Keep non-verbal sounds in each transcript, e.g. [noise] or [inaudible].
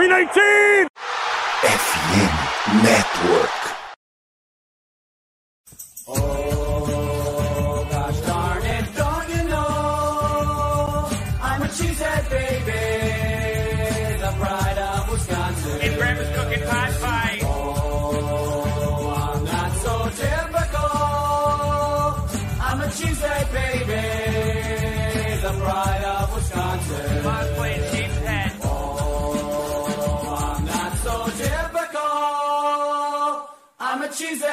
319! FM Network.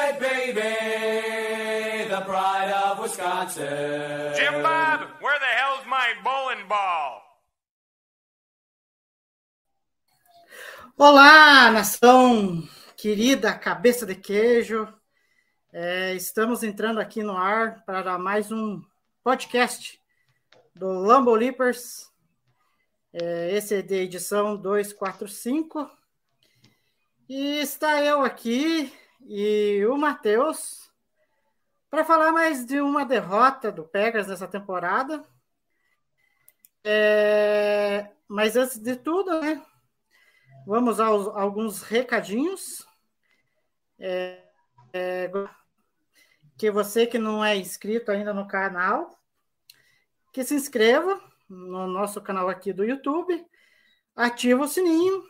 Cheesehead baby, the pride of Wisconsin. Jim Bob, where the hell's my bowling ball? Olá, nação querida, cabeça de queijo. É, estamos entrando aqui no ar para mais um podcast do Lambo Leapers. É, esse é de edição 245. E está eu aqui e o Matheus para falar mais de uma derrota do Pegas nessa temporada. É, mas antes de tudo, né? Vamos aos alguns recadinhos. É, é, que você que não é inscrito ainda no canal, que se inscreva no nosso canal aqui do YouTube, ativa o sininho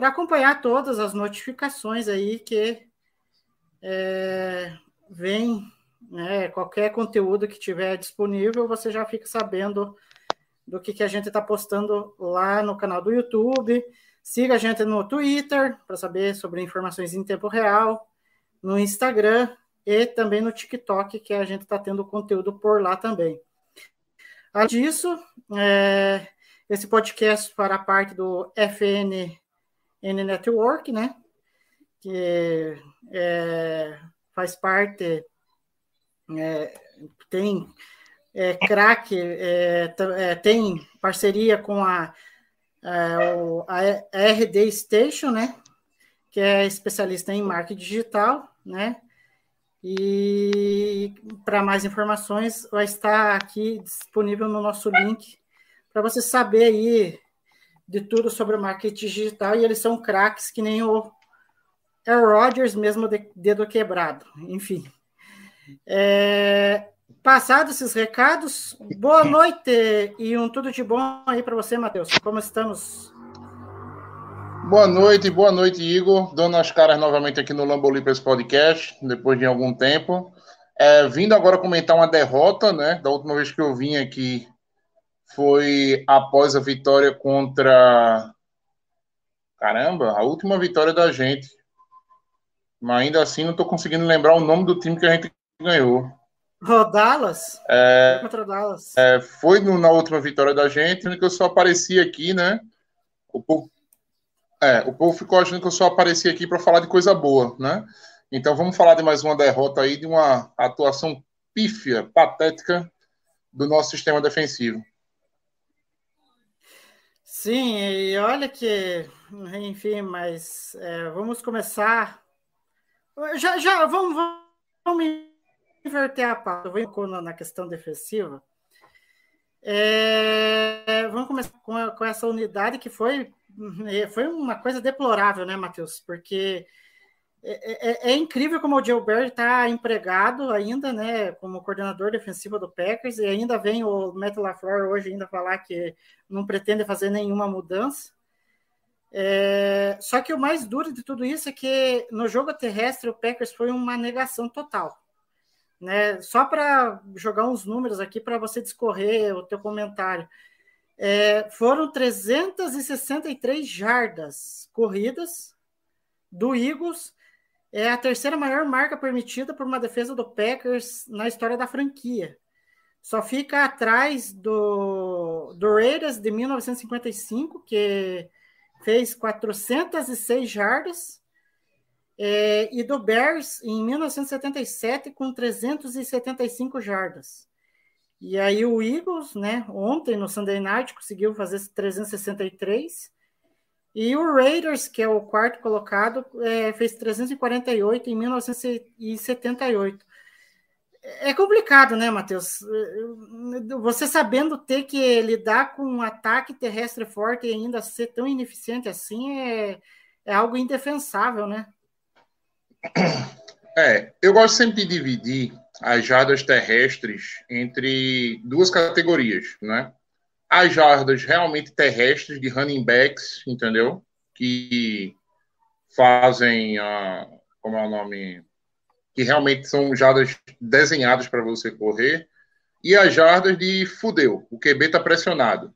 para acompanhar todas as notificações aí que é, vem, né, qualquer conteúdo que tiver disponível, você já fica sabendo do que, que a gente está postando lá no canal do YouTube. Siga a gente no Twitter para saber sobre informações em tempo real, no Instagram e também no TikTok, que a gente está tendo conteúdo por lá também. Além disso, é, esse podcast para a parte do FNN Network, né? Que é, faz parte, é, tem é, crack, é, é, tem parceria com a, a, o- a RD Station, né? Que é especialista em marketing digital, né? E para mais informações, vai estar aqui disponível no nosso link para você saber aí de tudo sobre o marketing digital. E eles são craques que nem o Aaron Rodgers, mesmo de dedo quebrado. Enfim. É, passados esses recados, boa noite e um tudo de bom aí para você, Matheus. Como estamos? Boa noite, boa noite, Igor. Dando as caras novamente aqui no Lambo Leapers Podcast, depois de algum tempo. É, vindo agora comentar uma derrota, né? Da última vez que eu vim aqui foi após a vitória contra. Caramba, a última vitória da gente. Mas ainda assim não estou conseguindo lembrar o nome do time que a gente ganhou. O Dallas? É, Foi contra Dallas. é, foi no- na última vitória da gente, que eu só apareci aqui, né? O povo, é, o povo ficou achando que eu só apareci aqui para falar de coisa boa, né? Então vamos falar de mais uma derrota aí, de uma atuação pífia, patética do nosso sistema defensivo. Sim, e olha que, enfim, mas é, vamos começar. Já, já, vamos, vamos- inverter a pauta. Eu vou na, questão defensiva. É, vamos começar com, com essa unidade que foi, é, foi uma coisa deplorável, né, Matheus? Porque é, é- é incrível como o Barry está empregado ainda, né, como coordenador defensivo do Packers, e ainda vem o Matt LaFleur hoje ainda falar que não pretende fazer nenhuma mudança. É, só que o mais duro de tudo isso é que no jogo terrestre o Packers foi uma negação total. Né? Só para jogar uns números aqui para você discorrer o teu comentário. É, foram 363 jardas corridas do Eagles. É a terceira maior marca permitida por uma defesa do Packers na história da franquia. Só fica atrás do, do Raiders de 1955, que fez 406 jardas, é, e do Bears em 1977 com 375 jardas. E aí o Eagles, né, ontem no Sunday Night conseguiu fazer 363, e o Raiders, que é o quarto colocado, é, fez 348 em 1978. É complicado, né, Matheus? Você sabendo ter que lidar com um ataque terrestre forte e ainda ser tão ineficiente assim é, é algo indefensável, né? É, eu gosto sempre de dividir as jardas terrestres entre duas categorias, né? As jardas realmente terrestres de running backs, entendeu? Que fazem, a, como é o nome, que realmente são jardas desenhadas para você correr, e as jardas de fudeu, o QB está pressionado.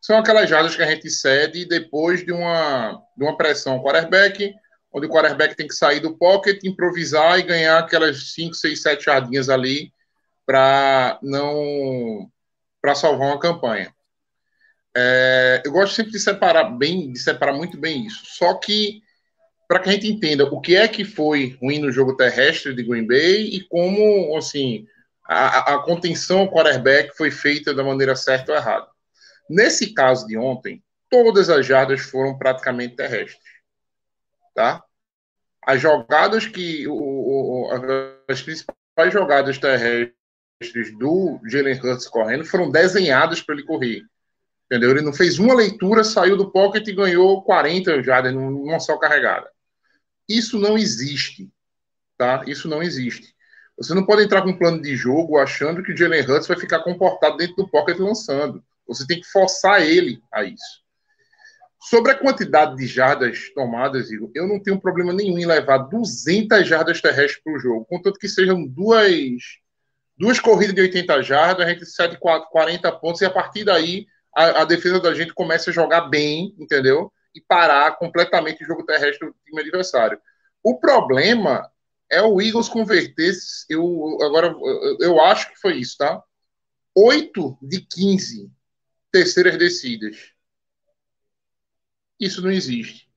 São aquelas jardas que a gente cede depois de uma, de uma pressão quarterback, onde o quarterback tem que sair do pocket, improvisar e ganhar aquelas 5, 6, 7 jardinhas ali para não para salvar uma campanha. É, eu gosto sempre de separar bem, de separar muito bem isso. Só que para que a gente entenda o que é que foi ruim no jogo terrestre de Green Bay e como, assim, a, a contenção ao quarterback foi feita da maneira certa ou errada. Nesse caso de ontem, todas as jardas foram praticamente terrestres, tá? As jogadas que o, as principais jogadas terrestres do Jalen Hurts correndo foram desenhadas para ele correr. Entendeu? Ele não fez uma leitura, saiu do pocket e ganhou 40 jardas numa só carregada. Isso não existe. Tá? Isso não existe. Você não pode entrar com um plano de jogo achando que o Jalen Hurts vai ficar comportado dentro do pocket lançando. Você tem que forçar ele a isso. Sobre a quantidade de jardas tomadas, Igor, eu não tenho problema nenhum em levar 200 jardas terrestres para o jogo, contanto que sejam duas, duas corridas de 80 jardas, a gente cede 40 pontos e a partir daí a, a defesa da gente começa a jogar bem, entendeu? e parar completamente o jogo terrestre do time adversário. O problema é o Eagles converter, eu agora eu acho que foi isso, tá? 8 de 15 terceiras descidas. Isso não existe.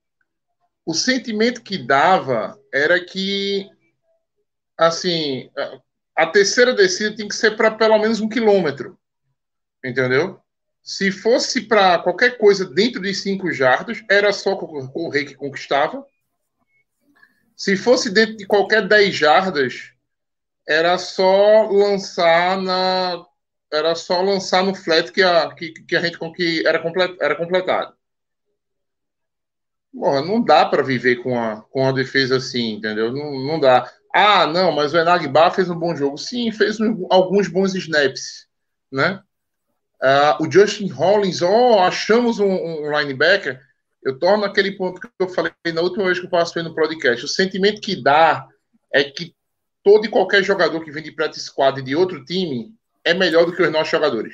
O sentimento que dava era que assim, a terceira descida tem que ser para pelo menos um quilômetro. Entendeu? Se fosse para qualquer coisa dentro de cinco jardas, era só o rei que conquistava. Se fosse dentro de qualquer 10 jardas, era só lançar na era só lançar no flat que a, que, que a gente que era, complet, era completado. Porra, não dá para viver com a, com a defesa assim, entendeu? Não, não dá. Ah, não, mas o Enagba fez um bom jogo. Sim, fez um, alguns bons snaps, né? Uh, o Justin Hollins, oh, achamos um, um, linebacker. Eu torno aquele ponto que eu falei na última vez que eu participei no podcast. O sentimento que dá é que todo e qualquer jogador que vem de practice squad de outro time é melhor do que os nossos jogadores.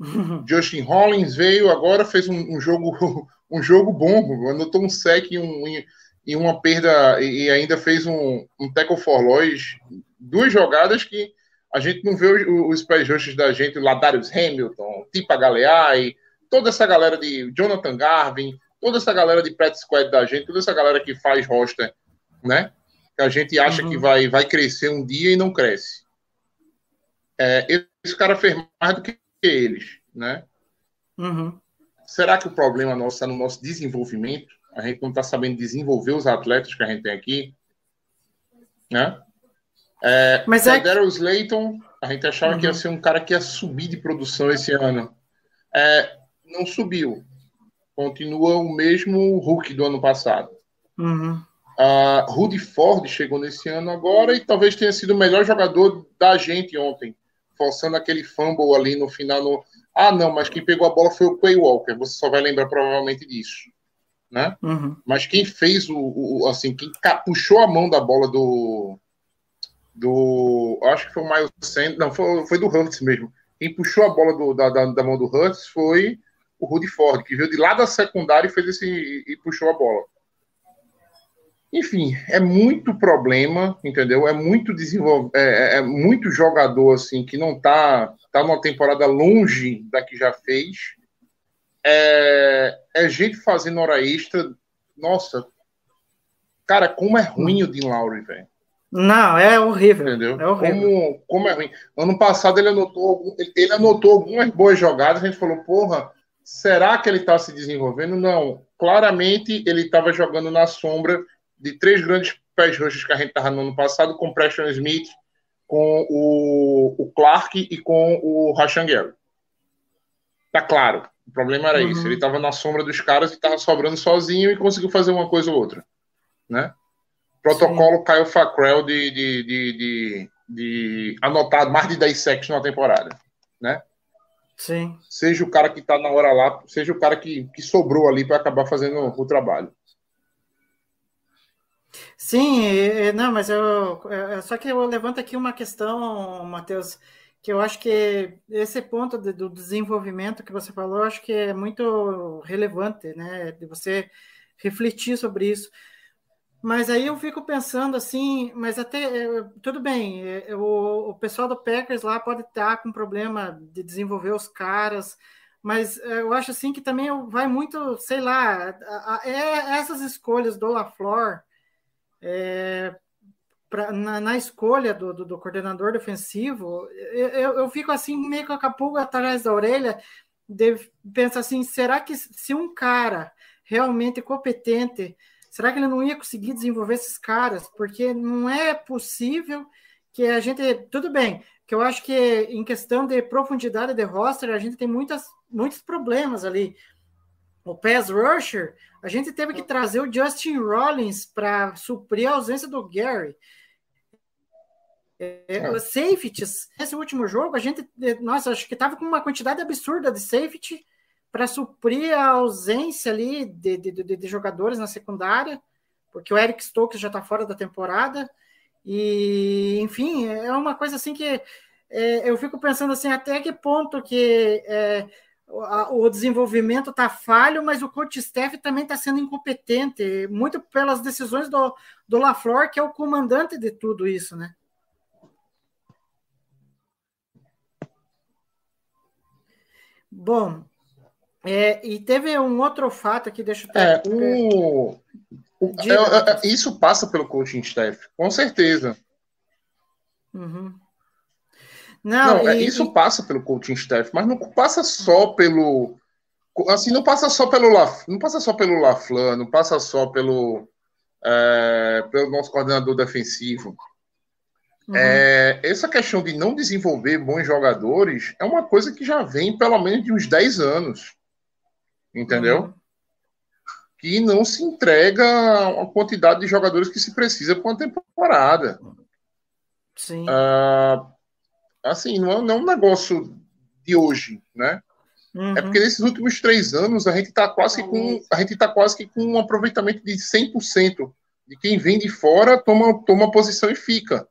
[laughs] Justin Hollins veio agora, fez um, um, jogo [laughs] um jogo bom, anotou um sec e, um, e uma perda e ainda fez um, um tackle for loss, duas jogadas que a gente não vê os, pés justos da gente, Ladarius Hamilton, Tipa Galeai, toda essa galera de Jonathan Garvin, toda essa galera de Pet Squad da gente, toda essa galera que faz roster, né? Que a gente acha uhum. que vai, vai crescer um dia e não cresce. É, esse cara fez mais do que eles, né? Uhum. Será que o problema nosso está no nosso desenvolvimento? A gente não está sabendo desenvolver os atletas que a gente tem aqui, né? É, Mas é Daryl Slayton, a gente achava uhum. que ia ser um cara que ia subir de produção esse ano. É, não subiu. Continua o mesmo Hulk do ano passado. Uhum. Uh, Rudy Ford chegou nesse ano agora e talvez tenha sido o melhor jogador da gente ontem, forçando aquele fumble ali no final. No... Ah, não, mas quem pegou a bola foi o Quay Walker. Você só vai lembrar provavelmente disso, né? Uhum. Mas quem fez o, o, assim, quem puxou a mão da bola do do. Acho que foi o Miles Sanders. Não, foi, foi do Hurts mesmo. Quem puxou a bola do, da, da, da, mão do Hurts foi o Rudy Ford, que veio de lá da secundária e fez esse. e puxou a bola. Enfim, é muito problema, entendeu? É muito desenvolve, é, é, é muito jogador assim que não tá tá numa temporada longe da que já fez. É, é gente fazendo hora extra. Nossa, cara, como é ruim o Dean Lowry, velho. Não, é horrível. Entendeu? É horrível. Como, como é ruim. Ano passado ele anotou, ele anotou algumas boas jogadas, a gente falou, porra, será que ele está se desenvolvendo? Não. Claramente ele estava jogando na sombra de três grandes pés roxos que a gente estava no ano passado, com Preston Smith com o, o Clark e com o Rashan Gary. Tá claro. O problema era Uhum. isso. Ele estava na sombra dos caras e estava sobrando sozinho e conseguiu fazer uma coisa ou outra. Né? Protocolo Kyle Fackrell de, de, de, de, de anotar mais de 10 sacks numa temporada. Né? Sim. Seja o cara que está na hora lá, seja o cara que, que sobrou ali para acabar fazendo o trabalho. Sim, é, é, não, mas eu, é, só que eu levanto aqui uma questão, Matheus, que eu acho que esse ponto de- do desenvolvimento que você falou, eu acho que é muito relevante, né, de você refletir sobre isso. Mas aí eu fico pensando assim, mas até é, tudo bem, o, o pessoal do Packers lá pode estar com problema de desenvolver os caras, mas é, eu acho assim que também vai muito, sei lá, é essas escolhas do LaFleur é, pra- na, na escolha do, do, do coordenador defensivo, eu, eu, fico assim, meio com a pulga atrás da orelha, de assim, será que se um cara realmente competente, será que ele não ia conseguir desenvolver esses caras? Porque não é possível que a gente, tudo bem, que eu acho que em questão de profundidade de roster, a gente tem muitas, muitos problemas ali. O pass rusher, a gente teve que trazer o Justin Rollins para suprir a ausência do Gary. É, os safeties, nesse último jogo, a gente, nossa, acho que estava com uma quantidade absurda de safety para suprir a ausência ali de, de, de, de jogadores na secundária, porque o Eric Stokes já está fora da temporada. E, enfim, é uma coisa assim que é, eu fico pensando assim, até que ponto que é, o, desenvolvimento está falho, mas o coach staff também está sendo incompetente, muito pelas decisões do, do LaFleur, que é o comandante de tudo isso, né? Bom, é, e teve um outro fato aqui, deixa eu É, ter... o, o- é, é, Matheus. isso passa pelo coaching staff, com certeza. Uhum. Não, Não, é, e- isso e- passa pelo coaching staff, mas não passa só pelo. Assim, não passa só pelo Laf, não passa só pelo Laflan, não passa só pelo, é, pelo nosso coordenador defensivo. uhum. É, essa questão de não desenvolver bons jogadores é uma coisa que já vem pelo menos de uns 10 anos. Entendeu? Uhum. Que não se entrega a quantidade de jogadores que se precisa para uma temporada. Sim. Ah, assim, não é, não é um negócio de hoje, né? Uhum. É porque nesses últimos três anos a gente está quase que com a gente tá quase que com um aproveitamento de 100% de quem vem de fora toma toma posição e fica,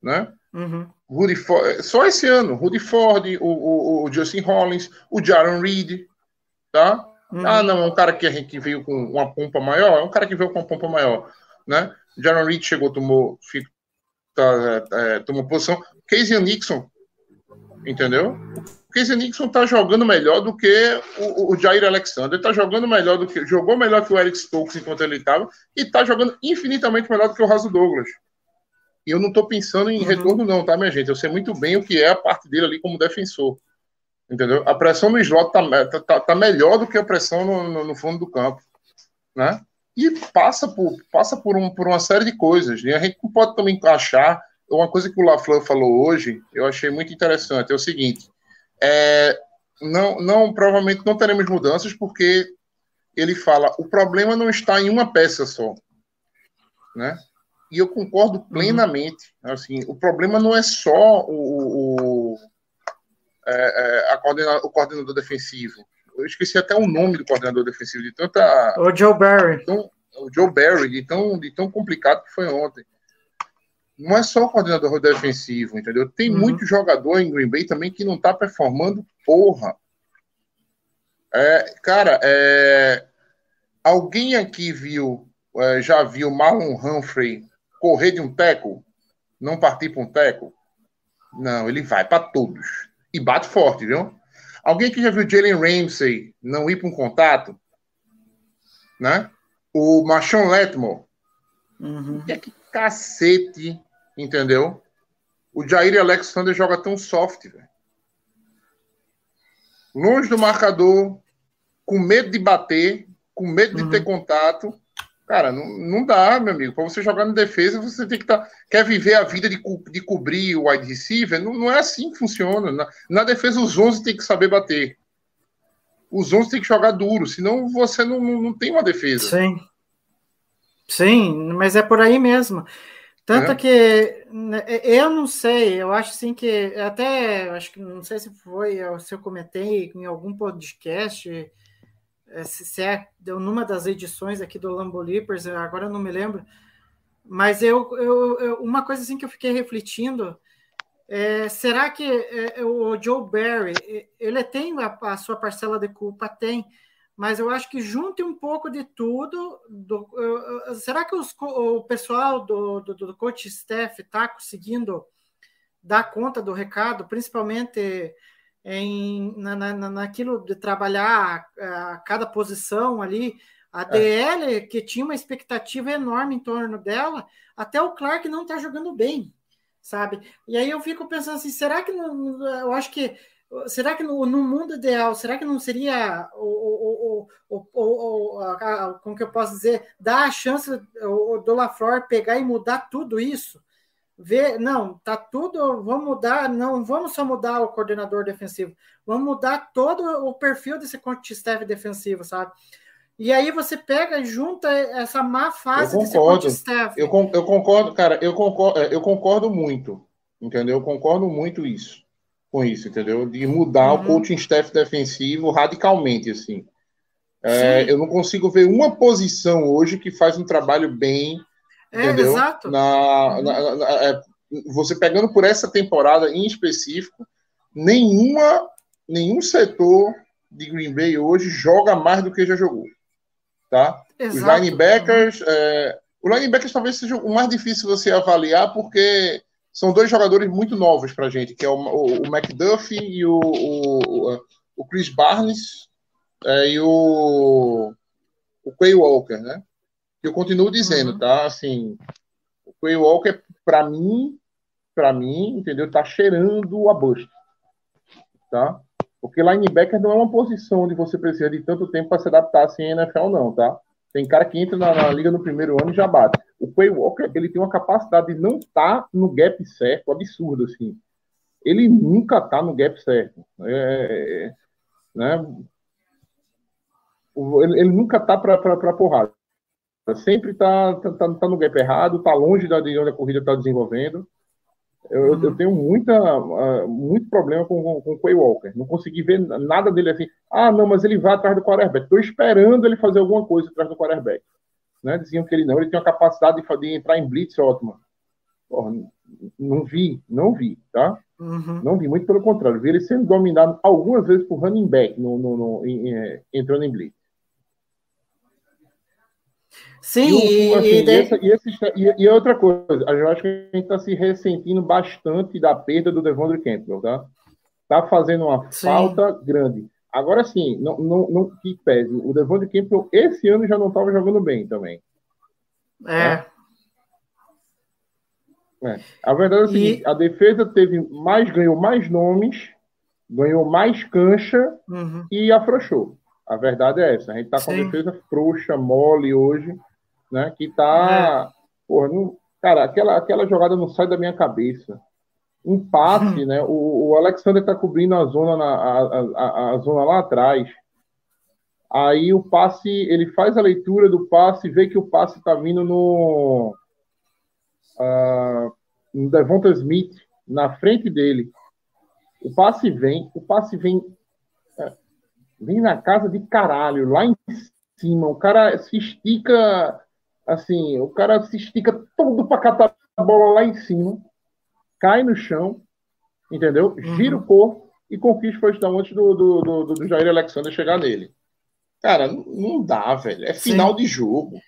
né? Uhum. Rudy Ford, só esse ano, Rudy Ford, o, o, o Justin Hollins, o Jaron Reed, tá? Uhum. Ah, não, é um cara que a gente veio com uma pompa maior, é um cara que veio com uma pompa maior, né? Jaron Reed chegou, tomou, fi- tá, é, tomou posição. Casey Nixon, entendeu? O Casey Nixon tá jogando melhor do que o, o Jair Alexander, tá jogando melhor do que, jogou melhor que o Eric Stokes enquanto ele estava, e tá jogando infinitamente melhor do que o Raso Douglas. E eu não tô pensando em Uhum. retorno não, tá, minha gente? Eu sei muito bem o que é a parte dele ali como defensor. Entendeu? A pressão no slot tá, tá, tá melhor do que a pressão no, no, no fundo do campo. Né? E passa por, passa por, um, por uma série de coisas. E a gente não pode também achar. Uma coisa que o Laflan falou hoje, eu achei muito interessante, é o seguinte: é, não, não, provavelmente não teremos mudanças, porque ele fala o problema não está em uma peça só. Né? E eu concordo plenamente. Assim, o problema não é só o, o, é, é, coordena, o coordenador defensivo. Eu esqueci até o nome do coordenador defensivo, de tanta. O Joe Barry. Tão, o Joe Barry, de tão, de tão complicado que foi ontem. Não é só o coordenador defensivo, entendeu? Tem Uhum. muito jogador em Green Bay também que não tá performando porra. É, cara, é, alguém aqui viu, é, já viu Marlon Humphrey correr de um teco? Não partir para um teco? Não, ele vai para todos. E bate forte, viu? Alguém que já viu Jalen Ramsey não ir para um contato? Né? O Machon Letmore. Uhum. E é que cacete, entendeu? O Jair Alexander joga tão soft, velho. Longe do marcador, com medo de bater, com medo de Uhum. ter contato, Cara, não, não dá, meu amigo. Para você jogar na defesa, você tem que estar. Tá... Quer viver a vida de, co... de cobrir o wide receiver? Não, não é assim que funciona. Na, na defesa, os 11 tem que saber bater. Os 11 tem que jogar duro, senão você não, não, não tem uma defesa. Sim. Sim, mas é por aí mesmo. Tanto é. que né, eu não sei, eu acho assim que até acho que não sei se foi se eu comentei em algum podcast se é numa das edições aqui do Lambo Leapers, agora eu não me lembro, mas eu, eu, eu, uma coisa assim que eu fiquei refletindo é, será que é, o Joe Barry ele tem a, a, sua parcela de culpa? Tem, mas eu acho que junte um pouco de tudo. Do, será que os, o pessoal do, do, do coach staff está conseguindo dar conta do recado, principalmente em, na, na, naquilo de trabalhar a, a cada posição ali. A é. DL, que tinha uma expectativa enorme em torno dela, até o Clark não está jogando bem, sabe? E aí eu fico pensando assim, será que não, eu acho que será que no, no mundo ideal, será que não seria o, o, o, o, a, como que eu posso dizer, dar a chance do LaFleur pegar e mudar tudo isso? Ver, não, tá tudo, vamos mudar, não vamos só mudar o coordenador defensivo, vamos mudar todo o perfil desse coach staff defensivo, sabe? E aí você pega e junta essa má fase eu concordo, desse coach staff. Eu, eu concordo, cara, eu concordo, é, eu concordo muito, entendeu? Eu concordo muito isso, com isso, entendeu? De mudar uhum. o coaching staff defensivo radicalmente, assim. É, eu não consigo ver uma posição hoje que faz um trabalho bem é, entendeu? exato. Na, na, na, é, você pegando por essa temporada em específico, nenhuma, nenhum setor de Green Bay hoje joga mais do que já jogou. Tá? Exato. Os linebackers. É, o linebackers talvez seja o mais difícil você avaliar, porque são dois jogadores muito novos para gente, que é o, o, o McDuffie e o, o, o Chris Barnes é, e o, o Quay Walker, né? Eu continuo dizendo, uhum. tá? Assim, o Quay Walker, para mim, para mim, entendeu? Tá cheirando a bust, tá? Porque linebacker não é uma posição onde você precisa de tanto tempo para se adaptar assim em NFL, não, tá? Tem cara que entra na, na, liga no primeiro ano e já bate. O Quay Walker, ele tem uma capacidade de não estar tá no gap certo, absurdo, assim. Ele nunca tá no gap certo. É, é, é né? Ele, ele nunca tá para porrada sempre está tá, tá, tá, no gap errado, está longe da, de onde a corrida está desenvolvendo. Eu, uhum. eu, tenho muita, uh, muito problema com, com, o Quay Walker. Não consegui ver nada dele assim. Ah, não, mas ele vai atrás do quarterback. Estou esperando ele fazer alguma coisa atrás do quarterback. Né? Diziam que ele não. Ele tem a capacidade de, de entrar em blitz ótima. Porra, não vi, não vi, tá? Uhum. Não vi, muito pelo contrário. Vi ele sendo dominado algumas vezes por running back no, no, no em, em, é, entrando em blitz. Sim, e, assim, e, essa, e, esse, e, e, outra coisa, eu acho que a gente está se ressentindo bastante da perda do Devondre Campbell, tá? Tá fazendo uma sim. falta grande. Agora sim, não, não, não que pese. O Devondre Campbell esse ano já não estava jogando bem também. É. Tá? é. A verdade é a seguinte, a defesa teve mais, ganhou mais nomes, ganhou mais cancha uhum. e afrouxou. A verdade é essa. A gente está com a defesa frouxa, mole hoje né? Que tá. É. Porra, não, cara, aquela, aquela jogada não sai da minha cabeça. Um passe, né? O, o Alexander tá cobrindo a zona, na, a, a, a, zona lá atrás. Aí o passe, ele faz a leitura do passe, vê que o passe tá vindo no. Uh, no Devonta Smith, na frente dele. O passe vem, o passe vem. É, vem na casa de caralho, lá em cima. O cara se estica assim, o cara se estica todo para catar a bola lá em cima, cai no chão, entendeu? Gira uhum. o corpo e conquista o touchdown antes do, do, do, do, Jair Alexander chegar nele. Cara, não, dá, velho. É final Sim. de jogo. Né?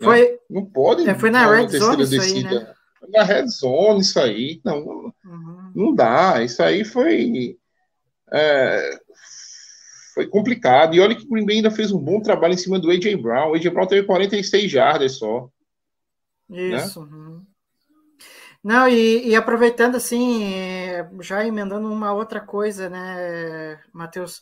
Foi, né? Não pode. É, foi na Red Zone isso aí, né? Na Red Zone isso aí. Não, uhum. não dá. Isso aí foi. É, foi complicado. E olha que o Green Bay ainda fez um bom trabalho em cima do A.J. Brown. O A.J. Brown teve 46 jardas só. Isso. Né? Não, e, e, aproveitando assim, já emendando uma outra coisa, né, Matheus?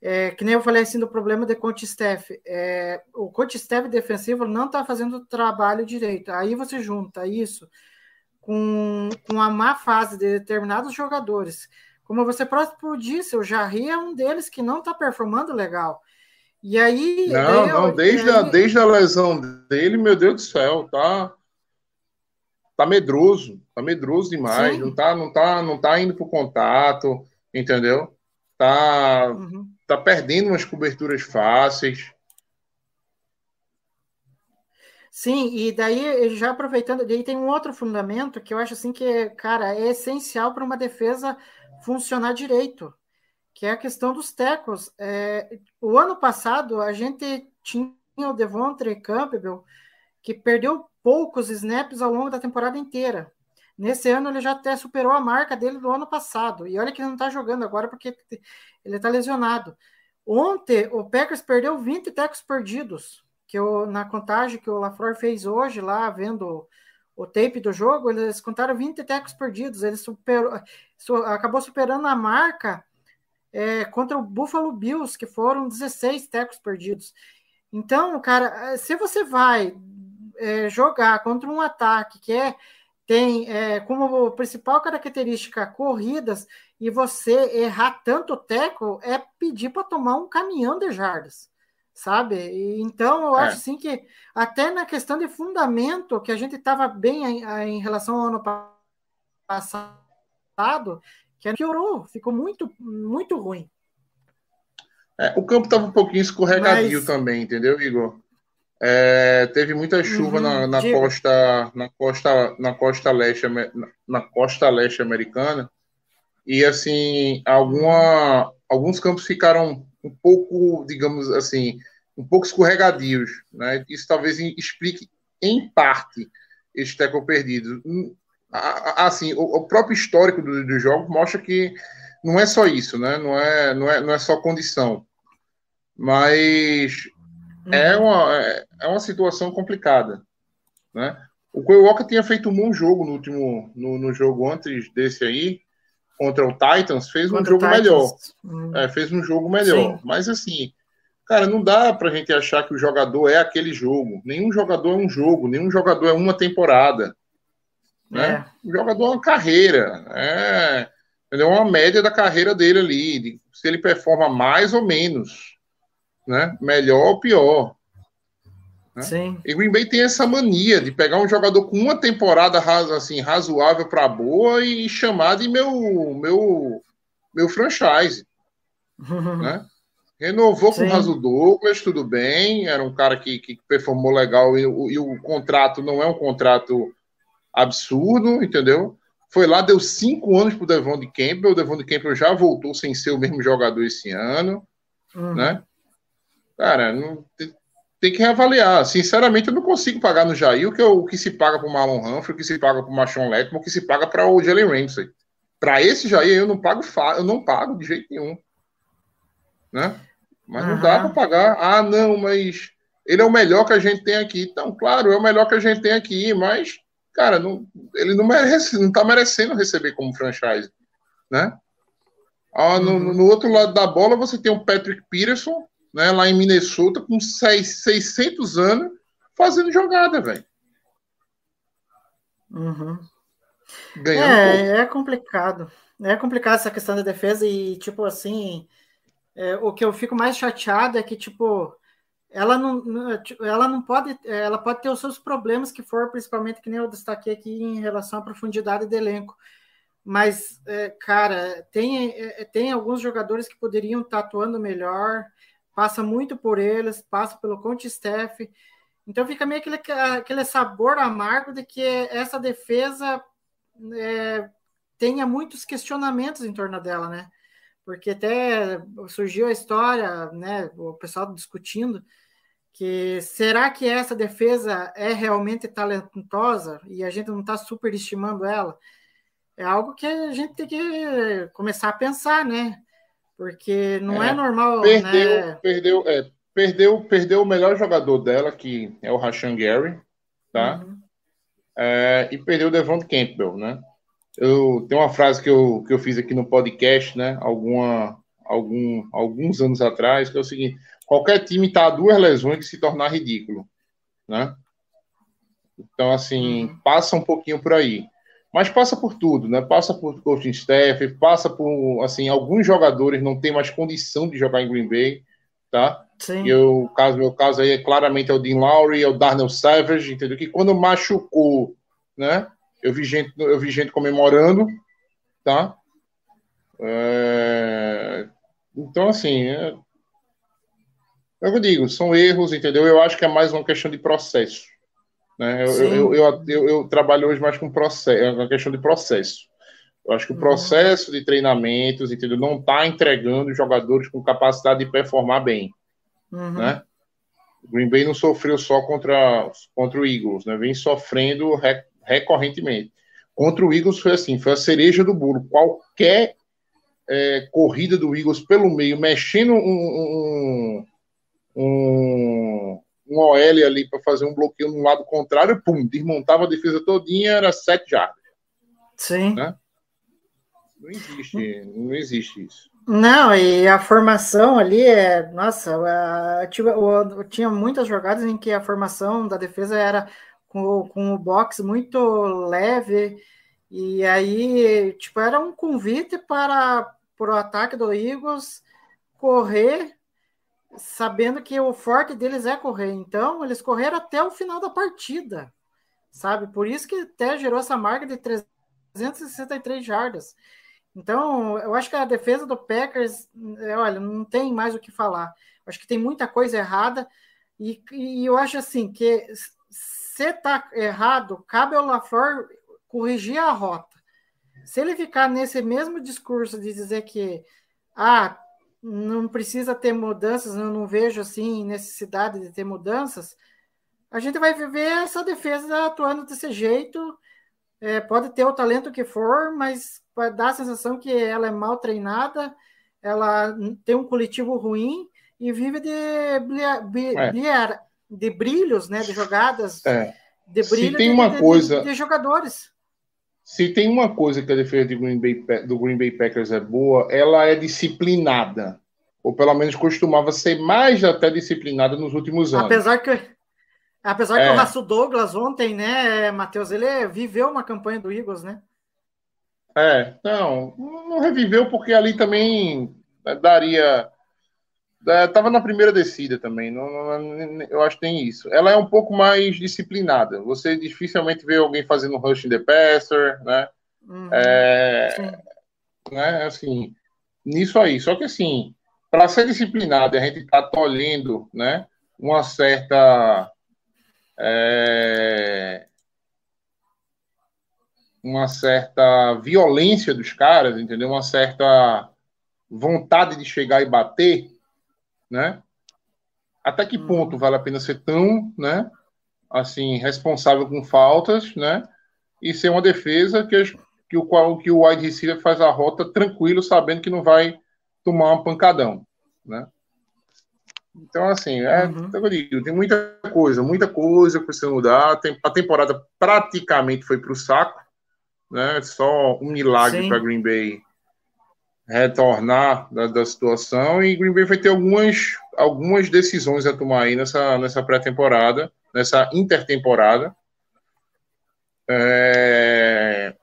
É, que nem eu falei assim do problema de coach staff. É, o coach staff defensivo não está fazendo o trabalho direito. Aí você junta isso com, com a má fase de determinados jogadores. Como você próprio disse, o Jarry é um deles que não está performando legal. E aí. Não, eu, não, desde, aí, a, desde a lesão dele, meu Deus do céu, tá. Tá medroso, tá medroso demais, não tá, não tá, não tá indo pro contato, entendeu? Tá, uhum. tá perdendo umas coberturas fáceis. Sim, e daí, já aproveitando, daí tem um outro fundamento que eu acho assim que, cara, é essencial para uma defesa funcionar direito, que é a questão dos tecos. É, o ano passado, a gente tinha o Devontre Campbell, que perdeu poucos snaps ao longo da temporada inteira. Nesse ano, ele já até superou a marca dele do ano passado. E olha que ele não está jogando agora porque ele está lesionado. Ontem, o Packers perdeu 20 tecos perdidos que eu, na contagem que o Lafleur fez hoje, lá vendo o tape do jogo, eles contaram 20 tecos perdidos. Ele superou, acabou superando a marca é, contra o Buffalo Bills, que foram 16 tecos perdidos. Então, cara, se você vai é, jogar contra um ataque que é, tem é, como principal característica corridas e você errar tanto teco, é pedir para tomar um caminhão de jardas sabe? E, então, eu é. acho assim que até na questão de fundamento, que a gente estava bem em, em, relação ao ano passado, que piorou, ficou muito, muito ruim. É, o campo estava um pouquinho escorregadio Mas... também, entendeu, Igor? É, teve muita chuva uhum, na, na costa na costa na costa leste na costa leste americana e assim alguma alguns campos ficaram um pouco, digamos assim, um pouco escorregadios. Né? Isso talvez explique, em parte, esse tackle perdido. Hum, assim, o, próprio histórico do, do jogo mostra que não é só isso, né? não, é, não, é, não é só condição. Mas uhum. é, uma, é, é uma situação complicada. Né? O Walker tinha feito um bom jogo no último no, no jogo antes desse aí, contra o Titans, fez contra um jogo melhor. Hum. É, fez um jogo melhor. Sim. Mas assim, cara, não dá pra gente achar que o jogador é aquele jogo. Nenhum jogador é um jogo, nenhum jogador é uma temporada. Né? É. O jogador é uma carreira. É, é uma média da carreira dele ali. Se ele performa mais ou menos. Né? Melhor ou pior. Né? Sim. E Green Bay tem essa mania de pegar um jogador com uma temporada assim, razoável para boa e chamar de meu meu meu franchise. [laughs] né? Renovou Sim. com o Raso Douglas, tudo bem, era um cara que, que performou legal e, e o contrato não é um contrato absurdo, entendeu? Foi lá, deu cinco anos pro Devon de Campbell, o Devon de Campbell já voltou sem ser o mesmo jogador esse ano, uhum. né? Cara, não, tem que reavaliar. Sinceramente, eu não consigo pagar no Jair o que, o que se paga para o Marlon Humphrey, o que se paga para o Machon Letman, o que se paga para o Jalen Ramsey. Para esse Jair, eu não pago eu não pago de jeito nenhum. Né? Mas uhum. não dá para pagar. Ah, não, mas ele é o melhor que a gente tem aqui. Então, claro, é o melhor que a gente tem aqui, mas, cara, não, ele não merece, não está merecendo receber como franchise. Né? Ah, no, uhum. no outro lado da bola, você tem o Patrick Peterson, né, lá em Minnesota, com 600 anos, fazendo jogada, velho. Uhum. é, é complicado. É complicado essa questão da defesa e, tipo, assim, é, o que eu fico mais chateado é que, tipo, ela não, ela não pode, ela pode ter os seus problemas que for, principalmente que nem eu destaquei aqui em relação à profundidade do elenco. Mas, é, cara, tem, é, tem alguns jogadores que poderiam estar atuando melhor passa muito por eles, passa pelo Conte Staff. Então fica meio aquele, aquele sabor amargo de que essa defesa é, tenha muitos questionamentos em torno dela, né? Porque até surgiu a história, né? O pessoal discutindo que será que essa defesa é realmente talentosa e a gente não está superestimando ela? É algo que a gente tem que começar a pensar, né? Porque não é, é normal. Perdeu, né? perdeu, é, perdeu, perdeu o melhor jogador dela, que é o Rashan Gary, tá? Uhum. É, e perdeu o Devon Campbell, né? Eu tenho uma frase que eu, que eu fiz aqui no podcast, né? Alguma, algum, alguns anos atrás, que é o seguinte: qualquer time está a duas lesões de se tornar ridículo, né? Então, assim, Uhum. passa um pouquinho por aí. Mas passa por tudo, né? Passa por coaching staff, passa por, assim, alguns jogadores não têm mais condição de jogar em Green Bay, tá? Sim. E eu, caso, meu caso aí é claramente é o Dean Lowry, é o Darnell Savage, entendeu? Que quando machucou, né? Eu vi gente, eu vi gente comemorando, tá? É, Então, assim, é... é eu digo, são erros, entendeu? Eu acho que é mais uma questão de processo. Né? Eu, eu, eu, eu, trabalho hoje mais com processo, é uma questão de processo. Eu acho que o Uhum. processo de treinamentos, entendeu? Não está entregando jogadores com capacidade de performar bem Uhum. né? O Green Bay não sofreu só contra, contra o Eagles, né? Vem sofrendo re- recorrentemente. Contra o Eagles foi assim, foi a cereja do bolo. Qualquer é, corrida do Eagles pelo meio, mexendo um, um, um, um OL ali para fazer um bloqueio no lado contrário, pum, desmontava a defesa todinha, era sete jardas. Sim. Né? Não existe, não existe isso. Não, e a formação ali é. Nossa, a- tinha, muitas jogadas em que a formação da defesa era com, o- com o box muito leve, e aí, tipo, era um convite para, para o ataque do Eagles correr, sabendo que o forte deles é correr. Então, eles correram até o final da partida, sabe? Por isso que até gerou essa marca de 363 jardas. Então, eu acho que a defesa do Packers, é, olha, não tem mais o que falar. Eu acho que tem muita coisa errada e, e eu acho assim que se tá errado, cabe ao LaFleur corrigir a rota. Se ele ficar nesse mesmo discurso de dizer que ah, não precisa ter mudanças, eu não vejo assim necessidade de ter mudanças, a gente vai ver essa defesa atuando desse jeito. É, pode ter o talento que for, mas dar a sensação que ela é mal treinada, ela tem um coletivo ruim e vive de, blia- É. blia- de brilhos, né, de jogadas, É. de Se brilho tem de, uma de- de jogadores. Se tem uma coisa que a defesa de Green Bay, do Green Bay Packers é boa, ela é disciplinada. Ou pelo menos costumava ser mais até disciplinada nos últimos anos. Apesar que apesar É. que o Raço Douglas ontem, né, Matheus, ele viveu uma campanha do Eagles, né? É, não, não reviveu porque ali também daria. Estava na primeira descida também. Não, não- eu acho que tem isso. Ela é um pouco mais disciplinada. Você dificilmente vê alguém fazendo rush in the passer, né? Uhum, É, né, assim, nisso aí. Só que assim, para ser disciplinado, a gente tá tolhendo, né, uma certa é, uma certa violência dos caras, entendeu? Uma certa vontade de chegar e bater, né? Até que Uhum. ponto vale a pena ser tão, né, assim, responsável com faltas, né? E ser uma defesa que, que o qual que o wide receiver faz a rota tranquilo, sabendo que não vai tomar um pancadão, né? Então, assim, é, Uhum. é eu digo, tem muita coisa, muita coisa que precisa mudar. Tem, a temporada praticamente foi para o saco, né? Só um milagre para Green Bay retornar da, da situação e Green Bay vai ter algumas, algumas decisões a tomar aí nessa, nessa pré-temporada, nessa intertemporada. É...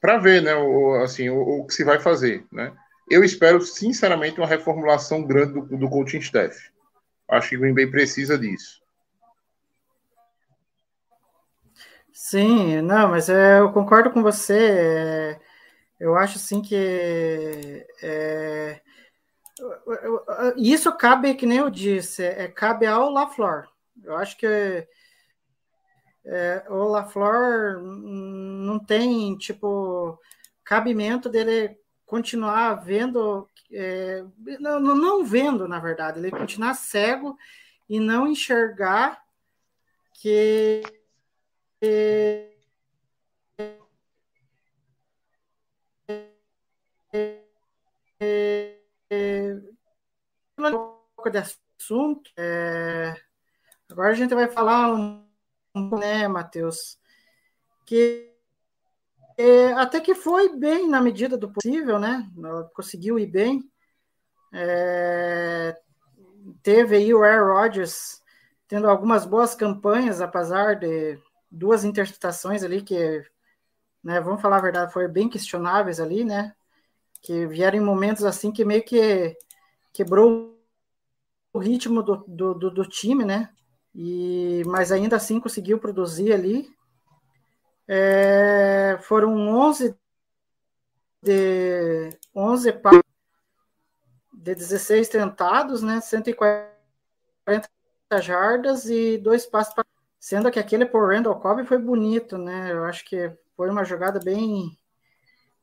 Para ver, né, o, assim, o, o que se vai fazer, né? Eu espero, sinceramente, uma reformulação grande do, do coaching staff. Acho que Green Bay precisa disso. Sim, não, mas é, eu concordo com você. é, eu acho assim que é, isso cabe, que nem eu disse, é, cabe ao LaFleur. Eu acho que é, o LaFleur hum, não tem, tipo, cabimento dele continuar vendo, é, não, não- vendo, na verdade, ele continuar cego e não enxergar que um pouco de assunto. é, agora a gente vai falar um, né, Matheus, que é, até que foi bem na medida do possível, né? Conseguiu ir bem. É, teve aí o Aaron Rodgers tendo algumas boas campanhas, apesar de duas interceptações ali que, né, vamos falar a verdade, foram bem questionáveis ali, né? Que vieram em momentos assim que meio que quebrou o ritmo do, do, do, do time, né? E, mas ainda assim conseguiu produzir ali. É, foram 11 de 11 de 16 tentados, né? 140 jardas e dois passos para sendo que aquele por Randall Cobb foi bonito, né? Eu acho que foi uma jogada bem